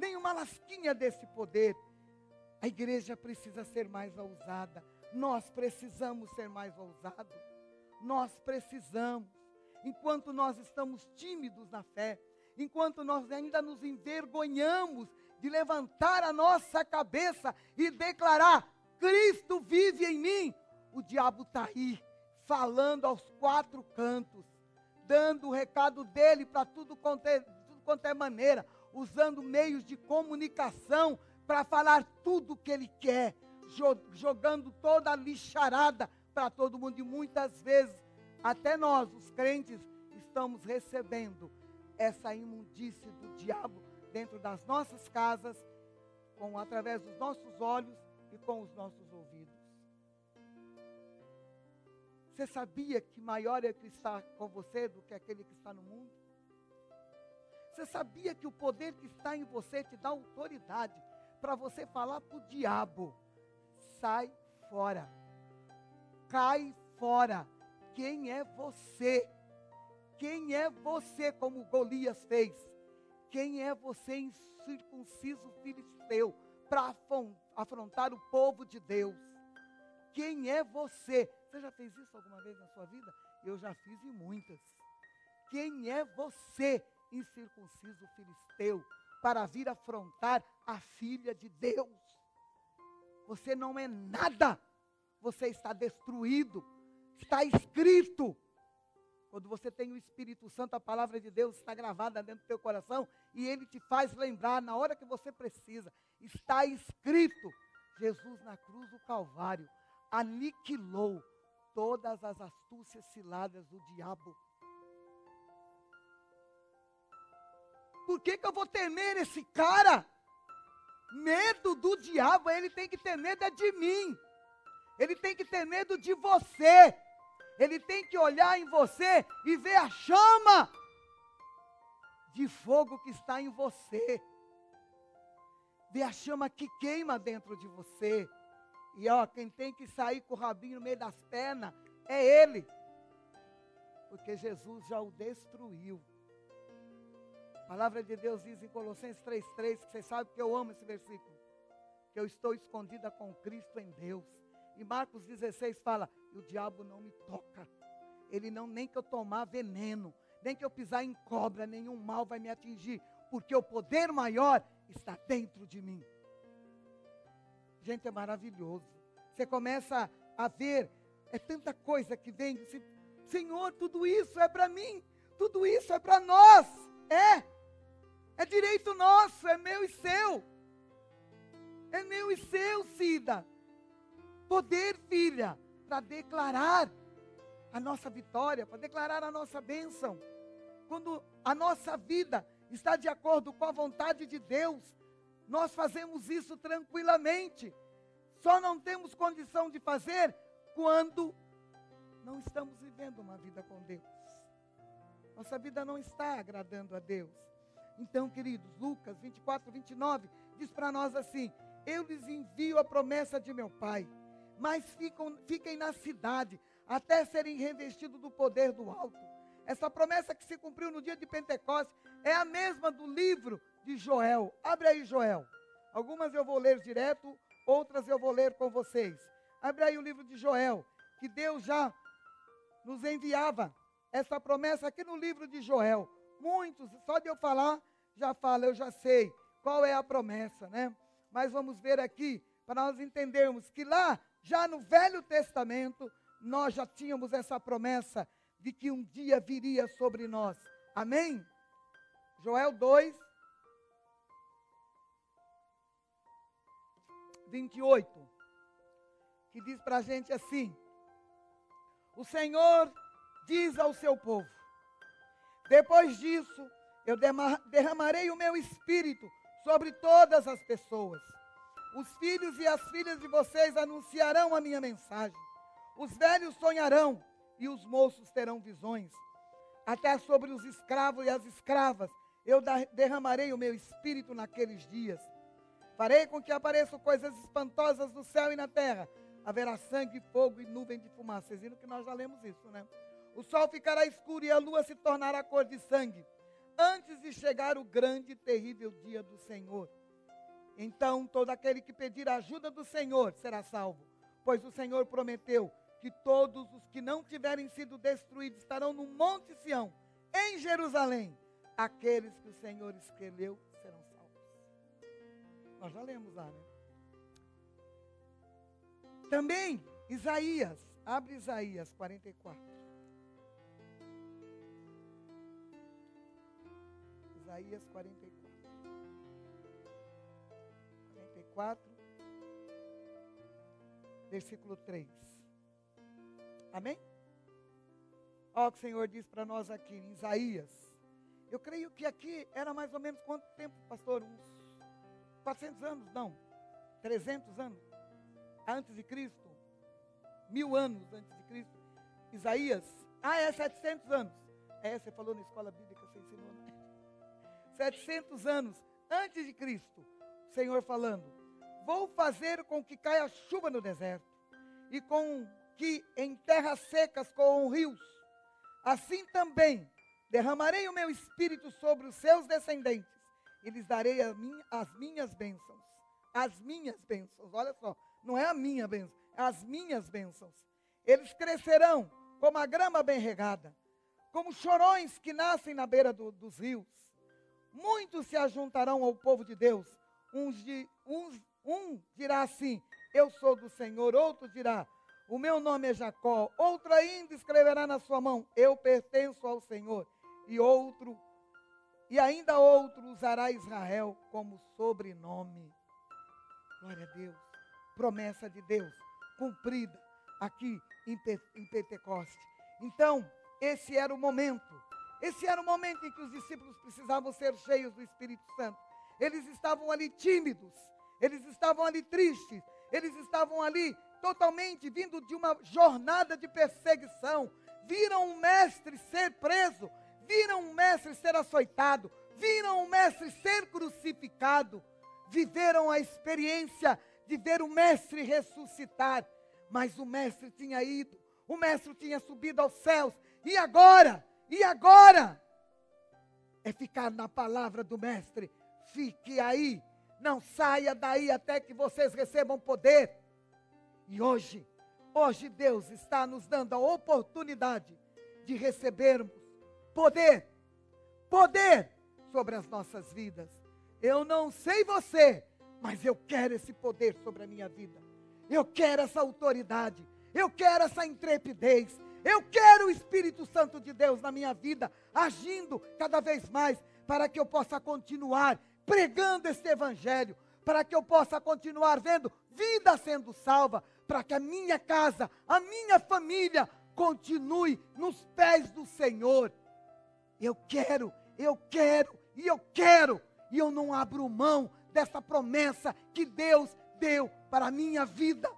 Nenhuma lasquinha desse poder. A igreja precisa ser mais ousada. Nós precisamos ser mais ousados. Nós precisamos. Enquanto nós estamos tímidos na fé, enquanto nós ainda nos envergonhamos de levantar a nossa cabeça e declarar: Cristo vive em mim, o diabo está aí, falando aos quatro cantos, dando o recado dele para tudo, é, tudo quanto é maneira, usando meios de comunicação para falar tudo o que ele quer, jogando toda a lixarada para todo mundo. E muitas vezes, até nós, os crentes, estamos recebendo essa imundície do diabo dentro das nossas casas, com através dos nossos olhos e com os nossos ouvidos. Você sabia que maior é o que está com você do que aquele que está no mundo? Você sabia que o poder que está em você te dá autoridade para você falar para o diabo: sai fora, cai fora. Quem é você? Quem é você, como Golias fez? Quem é você, incircunciso filisteu, para afrontar o povo de Deus? Quem é você? Você já fez isso alguma vez na sua vida? Eu já fiz e muitas. Quem é você, incircunciso filisteu, para vir afrontar a filha de Deus? Você não é nada. Você está destruído. Está escrito quando você tem o Espírito Santo, a palavra de Deus está gravada dentro do teu coração e ele te faz lembrar na hora que você precisa. Está escrito: Jesus na cruz do Calvário aniquilou todas as astúcias ciladas do diabo. Por que, que eu vou temer esse cara? Medo do diabo, ele tem que ter medo é de mim. Ele tem que ter medo de você ele tem que olhar em você e ver a chama de fogo que está em você. Ver a chama que queima dentro de você. E ó, quem tem que sair com o rabinho no meio das pernas é ele. Porque Jesus já o destruiu. Palavra de Deus diz em Colossenses 3,3, que vocês sabem que eu amo esse versículo. Que eu estou escondida com Cristo em Deus. E Marcos 16 fala: e o diabo não me toca. Ele não, nem que eu tomar veneno, nem que eu pisar em cobra, nenhum mal vai me atingir, porque o poder maior está dentro de mim. Gente, é maravilhoso. Você começa a ver, é tanta coisa que vem. Você, Senhor, tudo isso é para mim, tudo isso é para nós. É, é direito nosso, é meu e seu. É meu e seu, Cida. Poder, filha para declarar a nossa vitória, para declarar a nossa bênção. Quando a nossa vida está de acordo com a vontade de Deus, nós fazemos isso tranquilamente. Só não temos condição de fazer quando não estamos vivendo uma vida com Deus. Nossa vida não está agradando a Deus. Então, queridos, Lucas 24, 29 diz para nós assim: Eu lhes envio a promessa de meu Pai, mas ficam, fiquem na cidade até serem revestidos do poder do alto. Essa promessa que se cumpriu no dia de Pentecostes é a mesma do livro de Joel. Abre aí, Joel. Algumas eu vou ler direto, outras eu vou ler com vocês. Abre aí o livro de Joel, que Deus já nos enviava essa promessa aqui no livro de Joel. Muitos, só de eu falar, já fala, eu já sei qual é a promessa, né? Mas vamos ver aqui, para nós entendermos que lá, já no Velho Testamento, nós já tínhamos essa promessa de que um dia viria sobre nós. Amém? Joel 2, 28, que diz para a gente assim: O Senhor diz ao seu povo: Depois disso, eu derramarei o meu espírito sobre todas as pessoas. Os filhos e as filhas de vocês anunciarão a minha mensagem. Os velhos sonharão e os moços terão visões. Até sobre os escravos e as escravas eu derramarei o meu espírito naqueles dias. Farei com que apareçam coisas espantosas no céu e na terra. Haverá sangue, fogo e nuvem de fumaça. Vocês viram que nós já lemos isso, né? O sol ficará escuro e a lua se tornará cor de sangue, antes de chegar o grande e terrível dia do Senhor. Então todo aquele que pedir a ajuda do Senhor será salvo, pois o Senhor prometeu que todos os que não tiverem sido destruídos estarão no Monte Sião, em Jerusalém. Aqueles que o Senhor escolheu serão salvos. Nós já lemos lá, né? Também Isaías, abre Isaías 44. Isaías 44. 44, versículo 3. Amém? Olha o que o Senhor diz para nós aqui em Isaías. Eu creio que aqui era mais ou menos quanto tempo, pastor? Uns 400 anos? Não. 300 anos? Antes de Cristo? Mil anos antes de Cristo? Isaías? Ah, é 700 anos. É, você falou na escola bíblica. 700 anos antes de Cristo, o Senhor falando: Vou fazer com que caia chuva no deserto, e com que em terras secas corram rios. Assim também derramarei o meu espírito sobre os seus descendentes, e lhes darei minha, as minhas bênçãos. As minhas bênçãos, olha só, não é a minha bênção, é as minhas bênçãos. Eles crescerão como a grama bem regada, como chorões que nascem na beira do, dos rios muitos se ajuntarão ao povo de Deus. Uns, uns, um dirá assim: Eu sou do Senhor. Outro dirá: O meu nome é Jacó. Outro ainda escreverá na sua mão: Eu pertenço ao Senhor. E outro, e ainda outro usará Israel como sobrenome. Glória a Deus. Promessa de Deus cumprida aqui em Pentecoste. Então, esse era o momento esse era o momento em que os discípulos precisavam ser cheios do Espírito Santo. Eles estavam ali tímidos, eles estavam ali tristes, eles estavam ali totalmente vindo de uma jornada de perseguição. Viram o mestre ser preso, viram o mestre ser açoitado, viram o mestre ser crucificado, viveram a experiência de ver o mestre ressuscitar. Mas o mestre tinha ido, o mestre tinha subido aos céus, e agora? E agora é ficar na palavra do Mestre. Fique aí, não saia daí até que vocês recebam poder. E hoje, hoje Deus está nos dando a oportunidade de recebermos poder, poder sobre as nossas vidas. Eu não sei você, mas eu quero esse poder sobre a minha vida. Eu quero essa autoridade. Eu quero essa intrepidez. Eu quero o Espírito Santo de Deus na minha vida, agindo cada vez mais, para que eu possa continuar pregando este Evangelho, para que eu possa continuar vendo vida sendo salva, para que a minha casa, a minha família continue nos pés do Senhor. Eu quero, eu quero e eu quero, e eu não abro mão dessa promessa que Deus deu para a minha vida.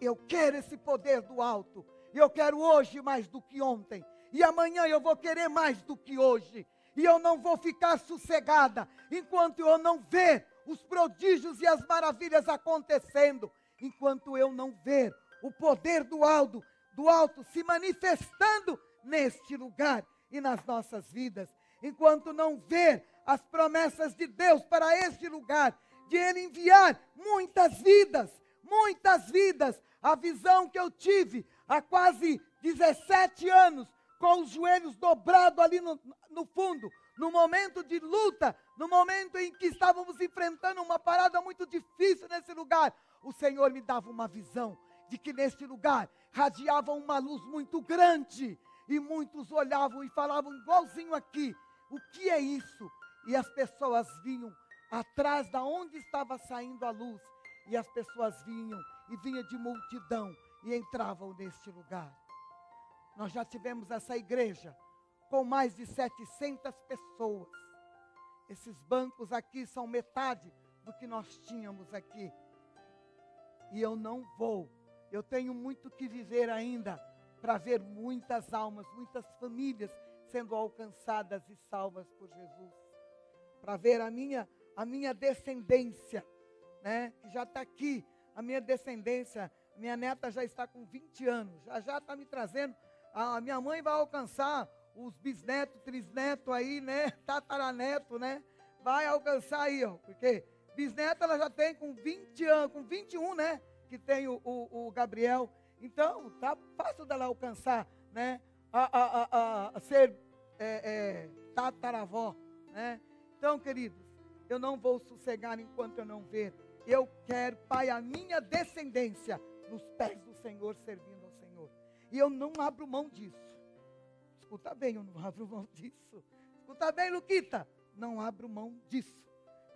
Eu quero esse poder do alto. Eu quero hoje mais do que ontem. E amanhã eu vou querer mais do que hoje. E eu não vou ficar sossegada enquanto eu não ver os prodígios e as maravilhas acontecendo, enquanto eu não ver o poder do alto, do alto se manifestando neste lugar e nas nossas vidas, enquanto não ver as promessas de Deus para este lugar, de Ele enviar muitas vidas, muitas vidas. A visão que eu tive há quase 17 anos, com os joelhos dobrados ali no, no fundo, no momento de luta, no momento em que estávamos enfrentando uma parada muito difícil nesse lugar, o Senhor me dava uma visão de que neste lugar radiava uma luz muito grande e muitos olhavam e falavam igualzinho aqui: o que é isso? E as pessoas vinham atrás da onde estava saindo a luz, e as pessoas vinham e vinha de multidão e entravam neste lugar. Nós já tivemos essa igreja com mais de 700 pessoas. Esses bancos aqui são metade do que nós tínhamos aqui. E eu não vou. Eu tenho muito que viver ainda para ver muitas almas, muitas famílias sendo alcançadas e salvas por Jesus. Para ver a minha, a minha descendência, né, que já está aqui, a minha descendência, minha neta já está com 20 anos, já já está me trazendo, a minha mãe vai alcançar os bisnetos, trisnetos aí, né, tataraneto, né, vai alcançar aí, ó, porque bisneta ela já tem com 20 anos, com 21, né, que tem o, o, o Gabriel, então, tá fácil dela alcançar, né? A, a, a, a ser é, é, tataravó, né? Então, queridos, eu não vou sossegar enquanto eu não ver. Eu quero, Pai, a minha descendência nos pés do Senhor, servindo ao Senhor. E eu não abro mão disso. Escuta bem, eu não abro mão disso. Escuta bem, Luquita. Não abro mão disso.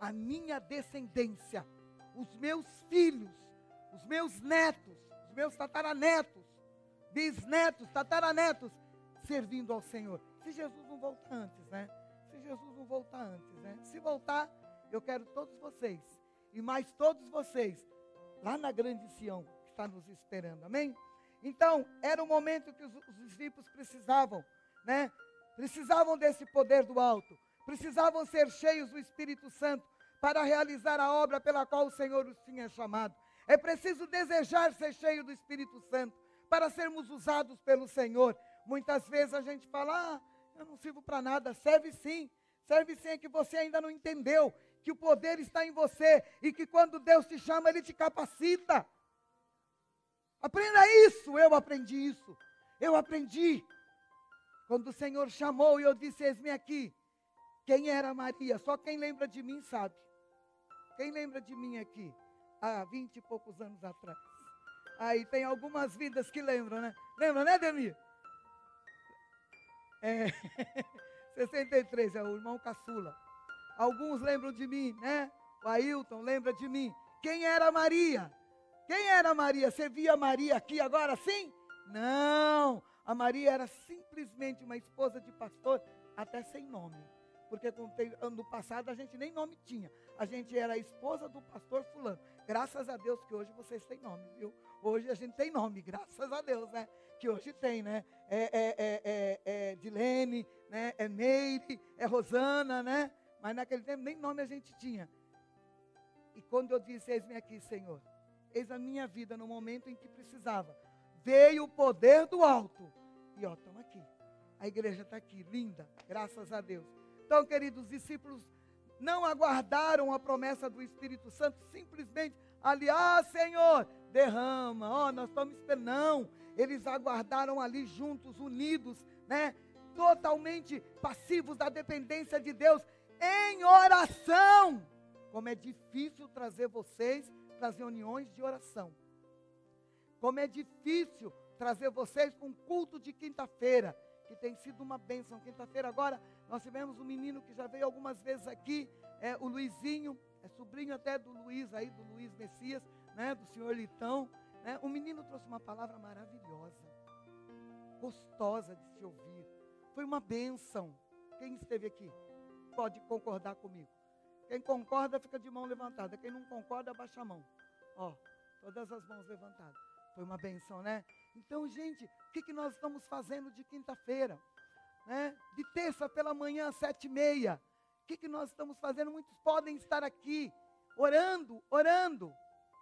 A minha descendência, os meus filhos, os meus netos, os meus tataranetos, bisnetos, tataranetos, servindo ao Senhor. Se Jesus não voltar antes, né? Se Jesus não voltar antes, né? Se voltar, eu quero todos vocês, e mais todos vocês, lá na grande Sião, está nos esperando, amém? Então, era o momento que os, os discípulos precisavam, né? Precisavam desse poder do alto, precisavam ser cheios do Espírito Santo para realizar a obra pela qual o Senhor os tinha chamado. É preciso desejar ser cheio do Espírito Santo para sermos usados pelo Senhor. Muitas vezes a gente fala, ah, eu não sirvo para nada. Serve sim. Serve sim, é que você ainda não entendeu que o poder está em você e que quando Deus te chama, Ele te capacita. Aprenda isso. Eu aprendi isso. Eu aprendi. Quando o Senhor chamou e eu disse: Eis-me aqui. Quem era Maria? Só quem lembra de mim sabe. Quem lembra de mim aqui? há vinte e poucos anos atrás. Aí tem algumas vidas que lembram, né? Lembra, né, Demir? É, 63, é o irmão caçula. Alguns lembram de mim, né? O Ailton lembra de mim. Quem era Maria? Quem era Maria? Você via Maria aqui agora sim? Não, a Maria era simplesmente uma esposa de pastor, até sem nome. Porque ano passado a gente nem nome tinha. A gente era a esposa do pastor fulano. Graças a Deus que hoje vocês têm nome, viu? Hoje a gente tem nome, graças a Deus, né? Que hoje tem, né? É, é, é, é, é Dilene, né? É Meire, é Rosana, né? Mas naquele tempo nem nome a gente tinha. E quando eu disse, eis-me aqui, Senhor, eis a minha vida no momento em que precisava, veio o poder do alto. E ó, estamos aqui. A igreja está aqui, linda, graças a Deus. Então, queridos discípulos, não aguardaram a promessa do Espírito Santo, simplesmente ali, ah, Senhor, derrama, ó, nós estamos esperando. Não, eles aguardaram ali juntos, unidos, né? Totalmente passivos da dependência de Deus, em oração. Como é difícil trazer vocês para as reuniões de oração. Como é difícil trazer vocês para um culto de quinta-feira, que tem sido uma bênção. Quinta-feira agora nós tivemos um menino que já veio algumas vezes aqui, é, o Luizinho, é sobrinho até do Luiz aí, do Luiz Messias, né, do senhor Litão. Né? O menino trouxe uma palavra maravilhosa, gostosa de se ouvir. Foi uma bênção. Quem esteve aqui pode concordar comigo. Quem concorda fica de mão levantada. Quem não concorda, baixa a mão. Ó, todas as mãos levantadas. Foi uma benção, né? Então, gente, o que, que nós estamos fazendo de quinta-feira? né? de terça pela manhã às sete e meia. O que, que nós estamos fazendo? Muitos podem estar aqui orando, orando.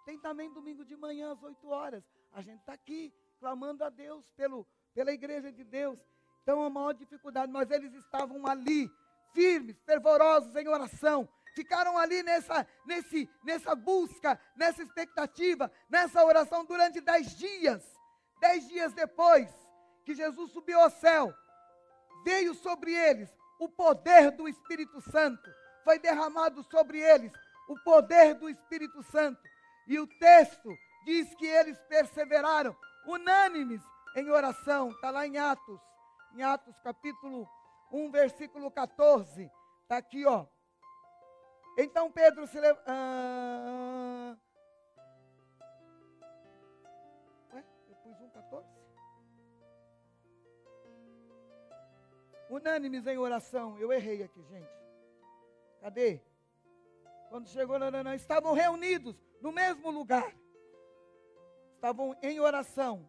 Tem também domingo de manhã às oito horas. A gente está aqui clamando a Deus pelo, pela igreja de Deus. Então a maior dificuldade, mas eles estavam ali, firmes, fervorosos em oração. Ficaram ali nessa, nesse, nessa busca, nessa expectativa, nessa oração durante dez dias. Dez dias depois que Jesus subiu ao céu, veio sobre eles o poder do Espírito Santo. Foi derramado sobre eles o poder do Espírito Santo. E o texto diz que eles perseveraram unânimes em oração. Está lá em Atos, em Atos capítulo 1, versículo 14. Está aqui, ó. Então Pedro se levou. Ah, ué, eu pus um 14? Unânimes em oração. Eu errei aqui, gente. Cadê? Quando chegou, não, não, não, estavam reunidos no mesmo lugar. Estavam em oração.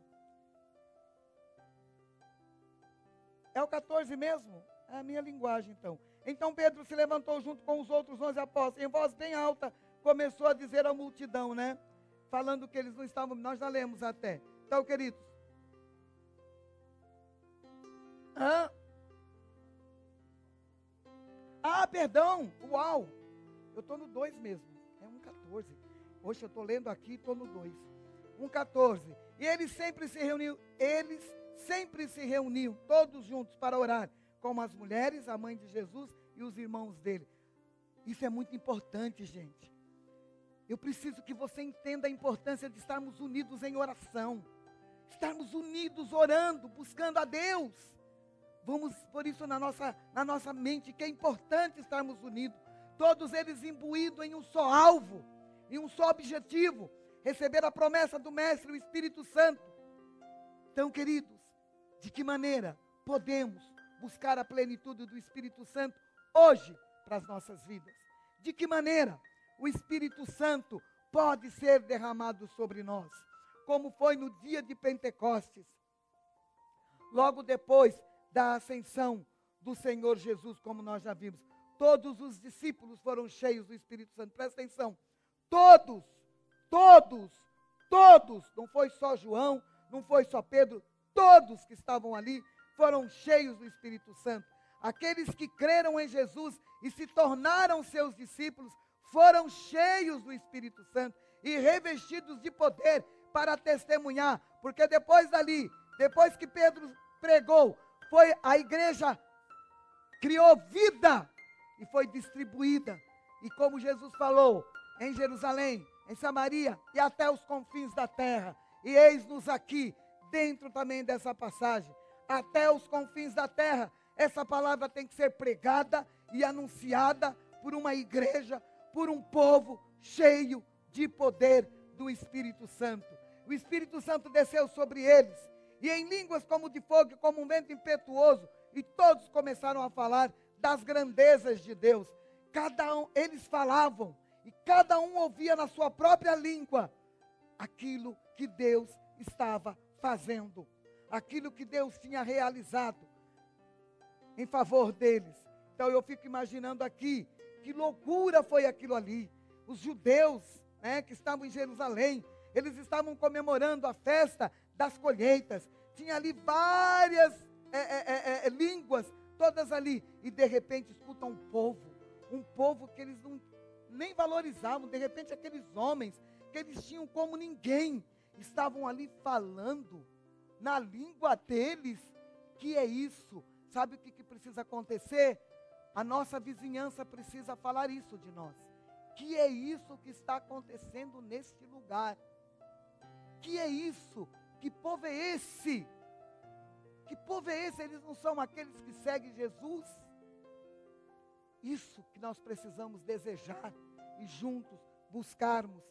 É o 14 mesmo? É a minha linguagem, então. Então Pedro se levantou junto com os outros onze apóstolos, em voz bem alta, começou a dizer à multidão, né? Falando que eles não estavam, nós já lemos até. Então, queridos. Hã? Ah, perdão, uau. Eu estou no 2 mesmo. É um 14. Hoje eu estou lendo aqui, estou no 2. Um 14. E eles sempre se reuniam, eles sempre se reuniam, todos juntos, para orar, como as mulheres, a mãe de Jesus e os irmãos dele. Isso é muito importante, gente. Eu preciso que você entenda a importância de estarmos unidos em oração. Estarmos unidos orando, buscando a Deus. Vamos por isso na nossa, na nossa mente que é importante estarmos unidos todos eles imbuídos em um só alvo, em um só objetivo, receber a promessa do Mestre, o Espírito Santo. Então, queridos, de que maneira podemos buscar a plenitude do Espírito Santo hoje para as nossas vidas? De que maneira o Espírito Santo pode ser derramado sobre nós? Como foi no dia de Pentecostes, logo depois da ascensão do Senhor Jesus, como nós já vimos todos os discípulos foram cheios do Espírito Santo. Presta atenção. Todos, todos, todos, não foi só João, não foi só Pedro, todos que estavam ali foram cheios do Espírito Santo. Aqueles que creram em Jesus e se tornaram seus discípulos foram cheios do Espírito Santo e revestidos de poder para testemunhar, porque depois dali, depois que Pedro pregou, foi a igreja criou vida e foi distribuída. E como Jesus falou, em Jerusalém, em Samaria e até os confins da terra. E eis-nos aqui, dentro também dessa passagem, até os confins da terra. Essa palavra tem que ser pregada e anunciada por uma igreja, por um povo cheio de poder do Espírito Santo. O Espírito Santo desceu sobre eles, e em línguas como de fogo, como um vento impetuoso, e todos começaram a falar das grandezas de Deus. Cada um, eles falavam e cada um ouvia na sua própria língua aquilo que Deus estava fazendo, aquilo que Deus tinha realizado em favor deles. Então eu fico imaginando aqui que loucura foi aquilo ali. Os judeus, né, que estavam em Jerusalém, eles estavam comemorando a festa das colheitas. Tinha ali várias é, é, é, línguas todas ali, e de repente escutam um povo, um povo que eles não nem valorizavam, de repente aqueles homens que eles tinham como ninguém, estavam ali falando na língua deles, que é isso? Sabe o que, que precisa acontecer? A nossa vizinhança precisa falar isso de nós. Que é isso que está acontecendo neste lugar? Que é isso? Que povo é esse? Que povo é esse? Eles não são aqueles que seguem Jesus? Isso que nós precisamos desejar e juntos buscarmos,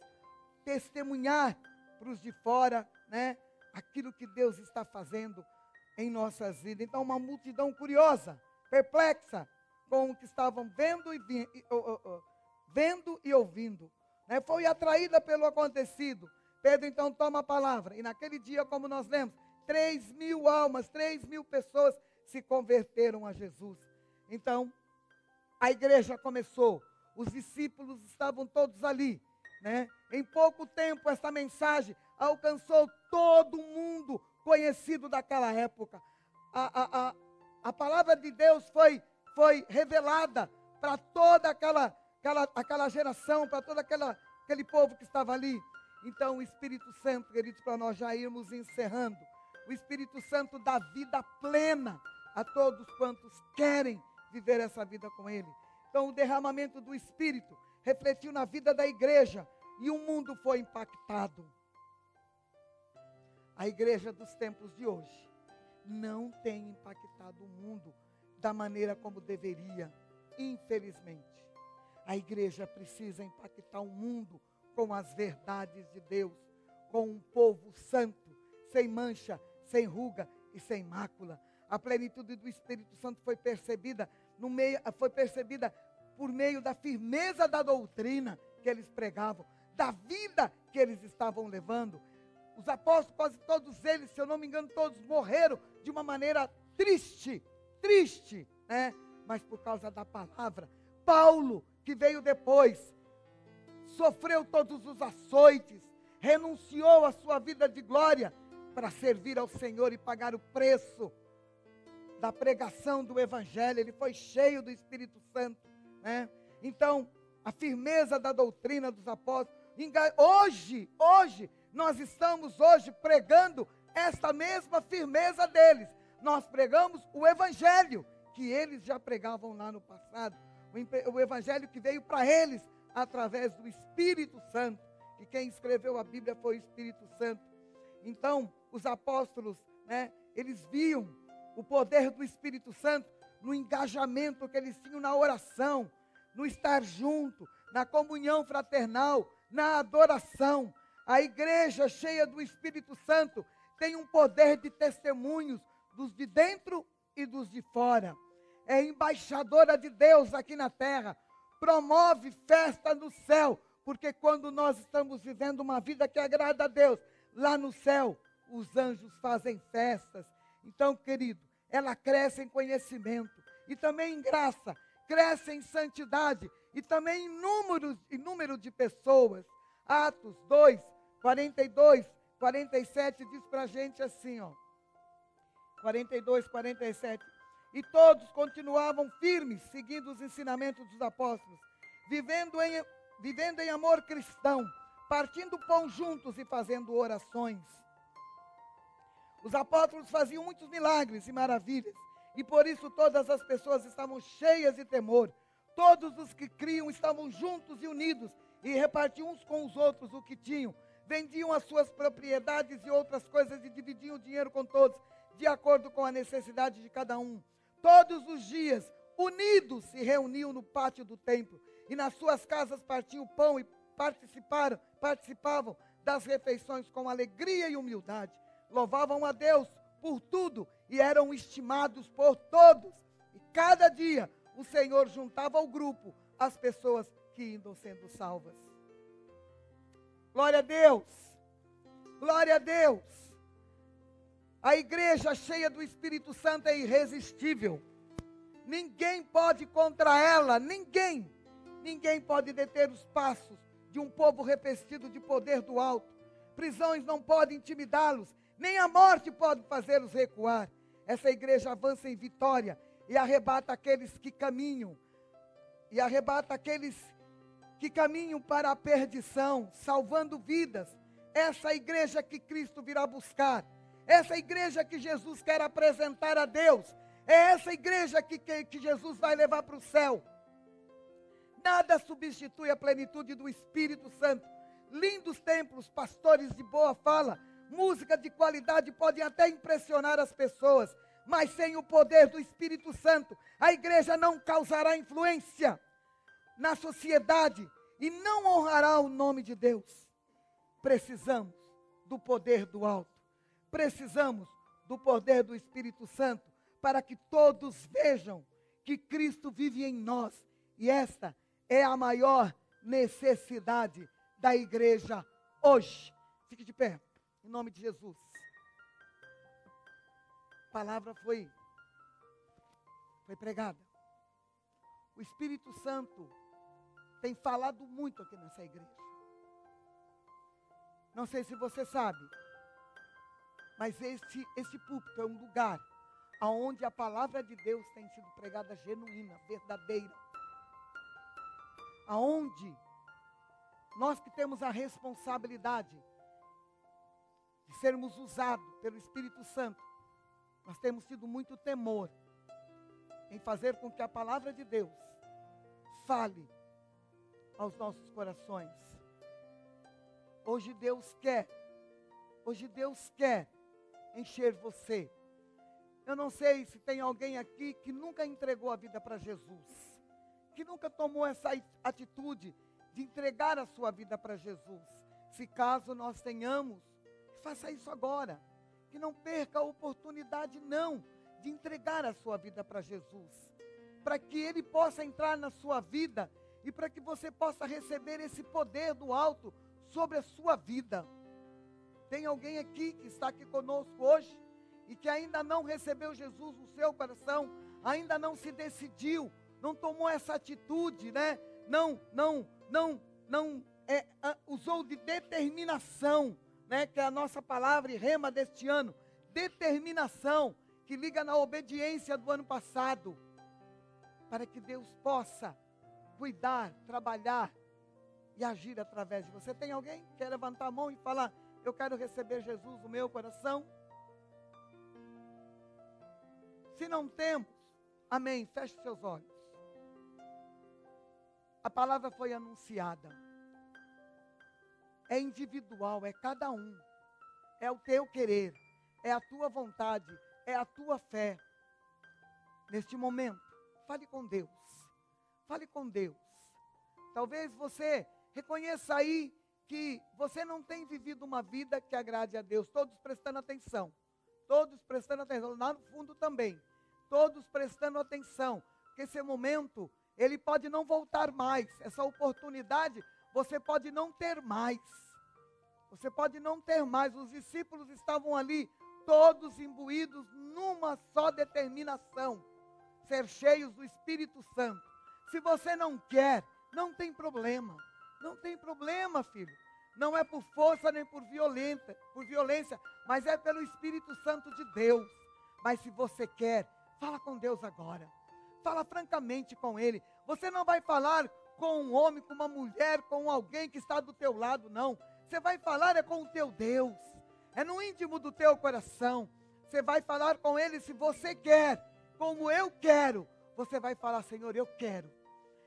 testemunhar para os de fora, né? Aquilo que Deus está fazendo em nossas vidas. Então, uma multidão curiosa, perplexa com o que estavam vendo e, vi, e vendo e ouvindo, né? foi atraída pelo acontecido. Pedro então toma a palavra, e naquele dia, como nós lemos, 3 mil almas, 3 mil pessoas se converteram a Jesus. Então, a igreja começou, os discípulos estavam todos ali, né? Em pouco tempo, essa mensagem alcançou todo mundo conhecido daquela época. A, a, a, a palavra de Deus foi, foi revelada para toda aquela, aquela, aquela geração, para todo aquela, aquele povo que estava ali. Então, o Espírito Santo, queridos, para nós já irmos encerrando, o Espírito Santo dá vida plena a todos quantos querem viver essa vida com Ele. Então, o derramamento do Espírito refletiu na vida da igreja e o mundo foi impactado. A igreja dos tempos de hoje não tem impactado o mundo da maneira como deveria, infelizmente. A igreja precisa impactar o mundo com as verdades de Deus, com um povo santo, sem mancha, sem ruga e sem mácula. A plenitude do Espírito Santo foi percebida no meio, foi percebida por meio da firmeza da doutrina que eles pregavam, da vida que eles estavam levando. Os apóstolos, quase todos eles, se eu não me engano, todos morreram de uma maneira triste, triste, né? Mas por causa da palavra. Paulo, que veio depois, sofreu todos os açoites, renunciou à sua vida de glória para servir ao Senhor e pagar o preço da pregação do Evangelho, ele foi cheio do Espírito Santo. Né? Então, a firmeza da doutrina dos apóstolos. Hoje, hoje, nós estamos hoje pregando esta mesma firmeza deles. Nós pregamos o Evangelho que eles já pregavam lá no passado. O, Evangelho que veio para eles através do Espírito Santo. E quem escreveu a Bíblia foi o Espírito Santo. Então, os apóstolos, né, eles viam o poder do Espírito Santo no engajamento que eles tinham na oração, no estar junto, na comunhão fraternal, na adoração. A igreja cheia do Espírito Santo tem um poder de testemunhos dos de dentro e dos de fora. É embaixadora de Deus aqui na terra. Promove festa no céu, porque quando nós estamos vivendo uma vida que agrada a Deus, lá no céu, os anjos fazem festas. Então, querido, ela cresce em conhecimento e também em graça, cresce em santidade e também em número, em número de pessoas. Atos 2, 42, 47 diz para a gente assim, ó. 42, 47. E todos continuavam firmes, seguindo os ensinamentos dos apóstolos, vivendo em, vivendo em amor cristão, partindo pão juntos e fazendo orações. Os apóstolos faziam muitos milagres e maravilhas, e por isso todas as pessoas estavam cheias de temor. Todos os que criam estavam juntos e unidos e repartiam uns com os outros o que tinham. Vendiam as suas propriedades e outras coisas e dividiam o dinheiro com todos, de acordo com a necessidade de cada um. Todos os dias, unidos, se reuniam no pátio do templo e nas suas casas partiam pão e participaram, participavam das refeições com alegria e humildade louvavam a Deus por tudo e eram estimados por todos. E cada dia o Senhor juntava ao grupo as pessoas que iam sendo salvas. Glória a Deus! Glória a Deus! A igreja cheia do Espírito Santo é irresistível. Ninguém pode contra ela, ninguém. Ninguém pode deter os passos de um povo revestido de poder do alto. Prisões não podem intimidá-los, nem a morte pode fazê-los recuar. Essa igreja avança em vitória e arrebata aqueles que caminham, e arrebata aqueles que caminham para a perdição, salvando vidas. Essa igreja que Cristo virá buscar, essa igreja que Jesus quer apresentar a Deus, é essa igreja que, que, que Jesus vai levar para o céu. Nada substitui a plenitude do Espírito Santo. Lindos templos, pastores de boa fala, música de qualidade podem até impressionar as pessoas, mas sem o poder do Espírito Santo, a igreja não causará influência na sociedade e não honrará o nome de Deus. Precisamos do poder do alto, precisamos do poder do Espírito Santo para que todos vejam que Cristo vive em nós e esta é a maior necessidade da igreja hoje. Fique de pé. Em nome de Jesus. A palavra foi foi pregada. O Espírito Santo tem falado muito aqui nessa igreja. Não sei se você sabe, mas este, este púlpito é um lugar onde a palavra de Deus tem sido pregada genuína, verdadeira. Aonde nós que temos a responsabilidade de sermos usados pelo Espírito Santo, nós temos tido muito temor em fazer com que a palavra de Deus fale aos nossos corações. Hoje Deus quer, hoje Deus quer encher você. Eu não sei se tem alguém aqui que nunca entregou a vida para Jesus, que nunca tomou essa atitude de entregar a sua vida para Jesus. Se caso nós tenhamos, faça isso agora. Que não perca a oportunidade, não, de entregar a sua vida para Jesus. Para que Ele possa entrar na sua vida e para que você possa receber esse poder do alto sobre a sua vida. Tem alguém aqui que está aqui conosco hoje e que ainda não recebeu Jesus no seu coração, ainda não se decidiu, não tomou essa atitude, né? Não, não, não, não é, usou de determinação, né? Que é a nossa palavra e rema deste ano, determinação que liga na obediência do ano passado, para que Deus possa cuidar, trabalhar e agir através de você. Tem alguém que quer levantar a mão e falar: Eu quero receber Jesus no meu coração? Se não temos, amém. Feche seus olhos. A palavra foi anunciada. É individual, é cada um. É o teu querer, é a tua vontade, é a tua fé. Neste momento, fale com Deus. Fale com Deus. Talvez você reconheça aí que você não tem vivido uma vida que agrade a Deus. Todos prestando atenção. Todos prestando atenção. Lá no fundo também. Todos prestando atenção. Porque esse momento, ele pode não voltar mais. Essa oportunidade, você pode não ter mais. Você pode não ter mais. Os discípulos estavam ali, todos imbuídos numa só determinação: ser cheios do Espírito Santo. Se você não quer, não tem problema. Não tem problema, filho. Não é por força nem por violência, por violência, mas é pelo Espírito Santo de Deus. Mas se você quer, fala com Deus agora. Fala francamente com ele. Você não vai falar com um homem, com uma mulher, com alguém que está do teu lado, não. Você vai falar é com o teu Deus. É no íntimo do teu coração. Você vai falar com ele se você quer, como eu quero. Você vai falar, Senhor, eu quero.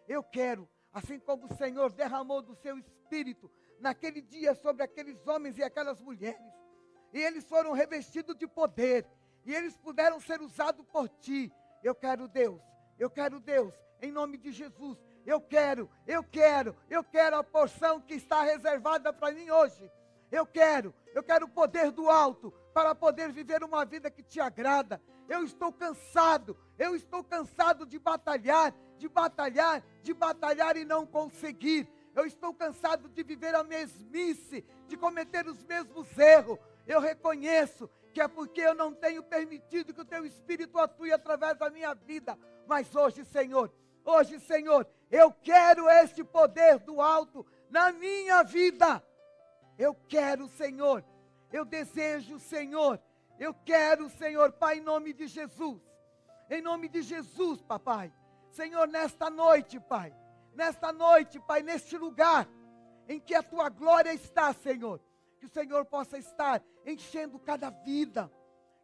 Eu quero, assim como o Senhor derramou do seu espírito naquele dia sobre aqueles homens e aquelas mulheres. E eles foram revestidos de poder. E eles puderam ser usados por ti. Eu quero Deus. Eu quero Deus. Em nome de Jesus. Eu quero, eu quero, eu quero a porção que está reservada para mim hoje. Eu quero, eu quero o poder do alto para poder viver uma vida que te agrada. Eu estou cansado, eu estou cansado de batalhar, de batalhar, de batalhar e não conseguir. Eu estou cansado de viver a mesmice, de cometer os mesmos erros. Eu reconheço que é porque eu não tenho permitido que o teu espírito atue através da minha vida. Mas hoje, Senhor, hoje, Senhor, eu quero este poder do alto na minha vida. Eu quero, Senhor. Eu desejo, Senhor. Eu quero, Senhor, Pai, em nome de Jesus. Em nome de Jesus, papai. Senhor, nesta noite, Pai, nesta noite, Pai, neste lugar em que a tua glória está, Senhor, que o Senhor possa estar enchendo cada vida,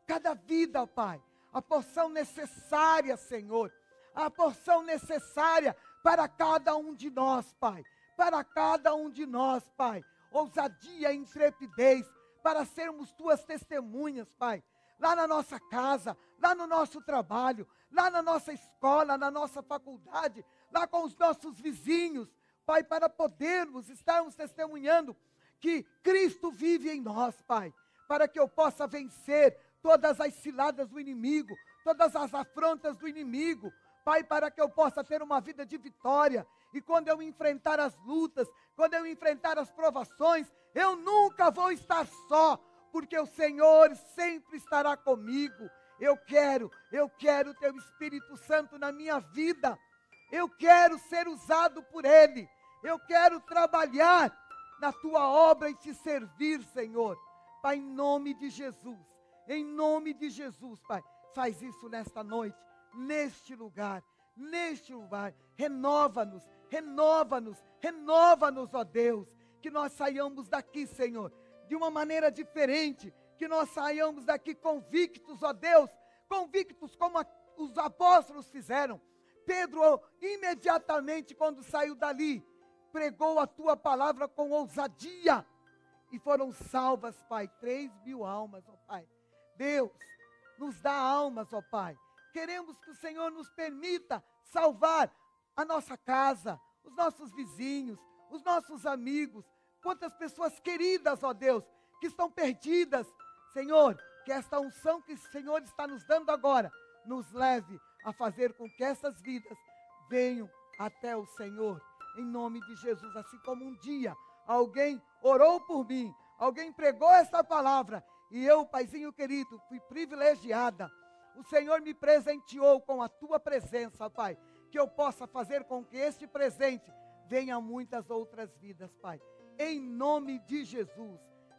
cada vida, Pai, a porção necessária, Senhor, a porção necessária para cada um de nós, Pai, para cada um de nós, Pai, ousadia e intrepidez para sermos tuas testemunhas, Pai, lá na nossa casa, lá no nosso trabalho, lá na nossa escola, na nossa faculdade, lá com os nossos vizinhos, Pai, para podermos estarmos testemunhando que Cristo vive em nós, Pai, para que eu possa vencer todas as ciladas do inimigo, todas as afrontas do inimigo, Pai, para que eu possa ter uma vida de vitória. E quando eu enfrentar as lutas, quando eu enfrentar as provações, eu nunca vou estar só, porque o Senhor sempre estará comigo. Eu quero, eu quero o teu Espírito Santo na minha vida. Eu quero ser usado por Ele. Eu quero trabalhar na tua obra e te servir, Senhor. Pai, em nome de Jesus. Em nome de Jesus, Pai. Faz isso nesta noite, neste lugar, neste lugar. Renova-nos, renova-nos, renova-nos, ó Deus. Que nós saiamos daqui, Senhor, de uma maneira diferente. Que nós saiamos daqui convictos, ó Deus, convictos como a, os apóstolos fizeram. Pedro, imediatamente quando saiu dali, pregou a tua palavra com ousadia e foram salvas, Pai, três mil almas, ó Pai. Deus, nos dá almas, ó Pai. Queremos que o Senhor nos permita salvar a nossa casa, os nossos vizinhos, os nossos amigos, quantas pessoas queridas, ó Deus, que estão perdidas. Senhor, que esta unção que o Senhor está nos dando agora nos leve a fazer com que essas vidas venham até o Senhor, em nome de Jesus. Assim como um dia alguém orou por mim, alguém pregou essa palavra e eu, Paizinho querido, fui privilegiada. O Senhor me presenteou com a tua presença, Pai, que eu possa fazer com que este presente venha a muitas outras vidas, Pai. Em nome de Jesus,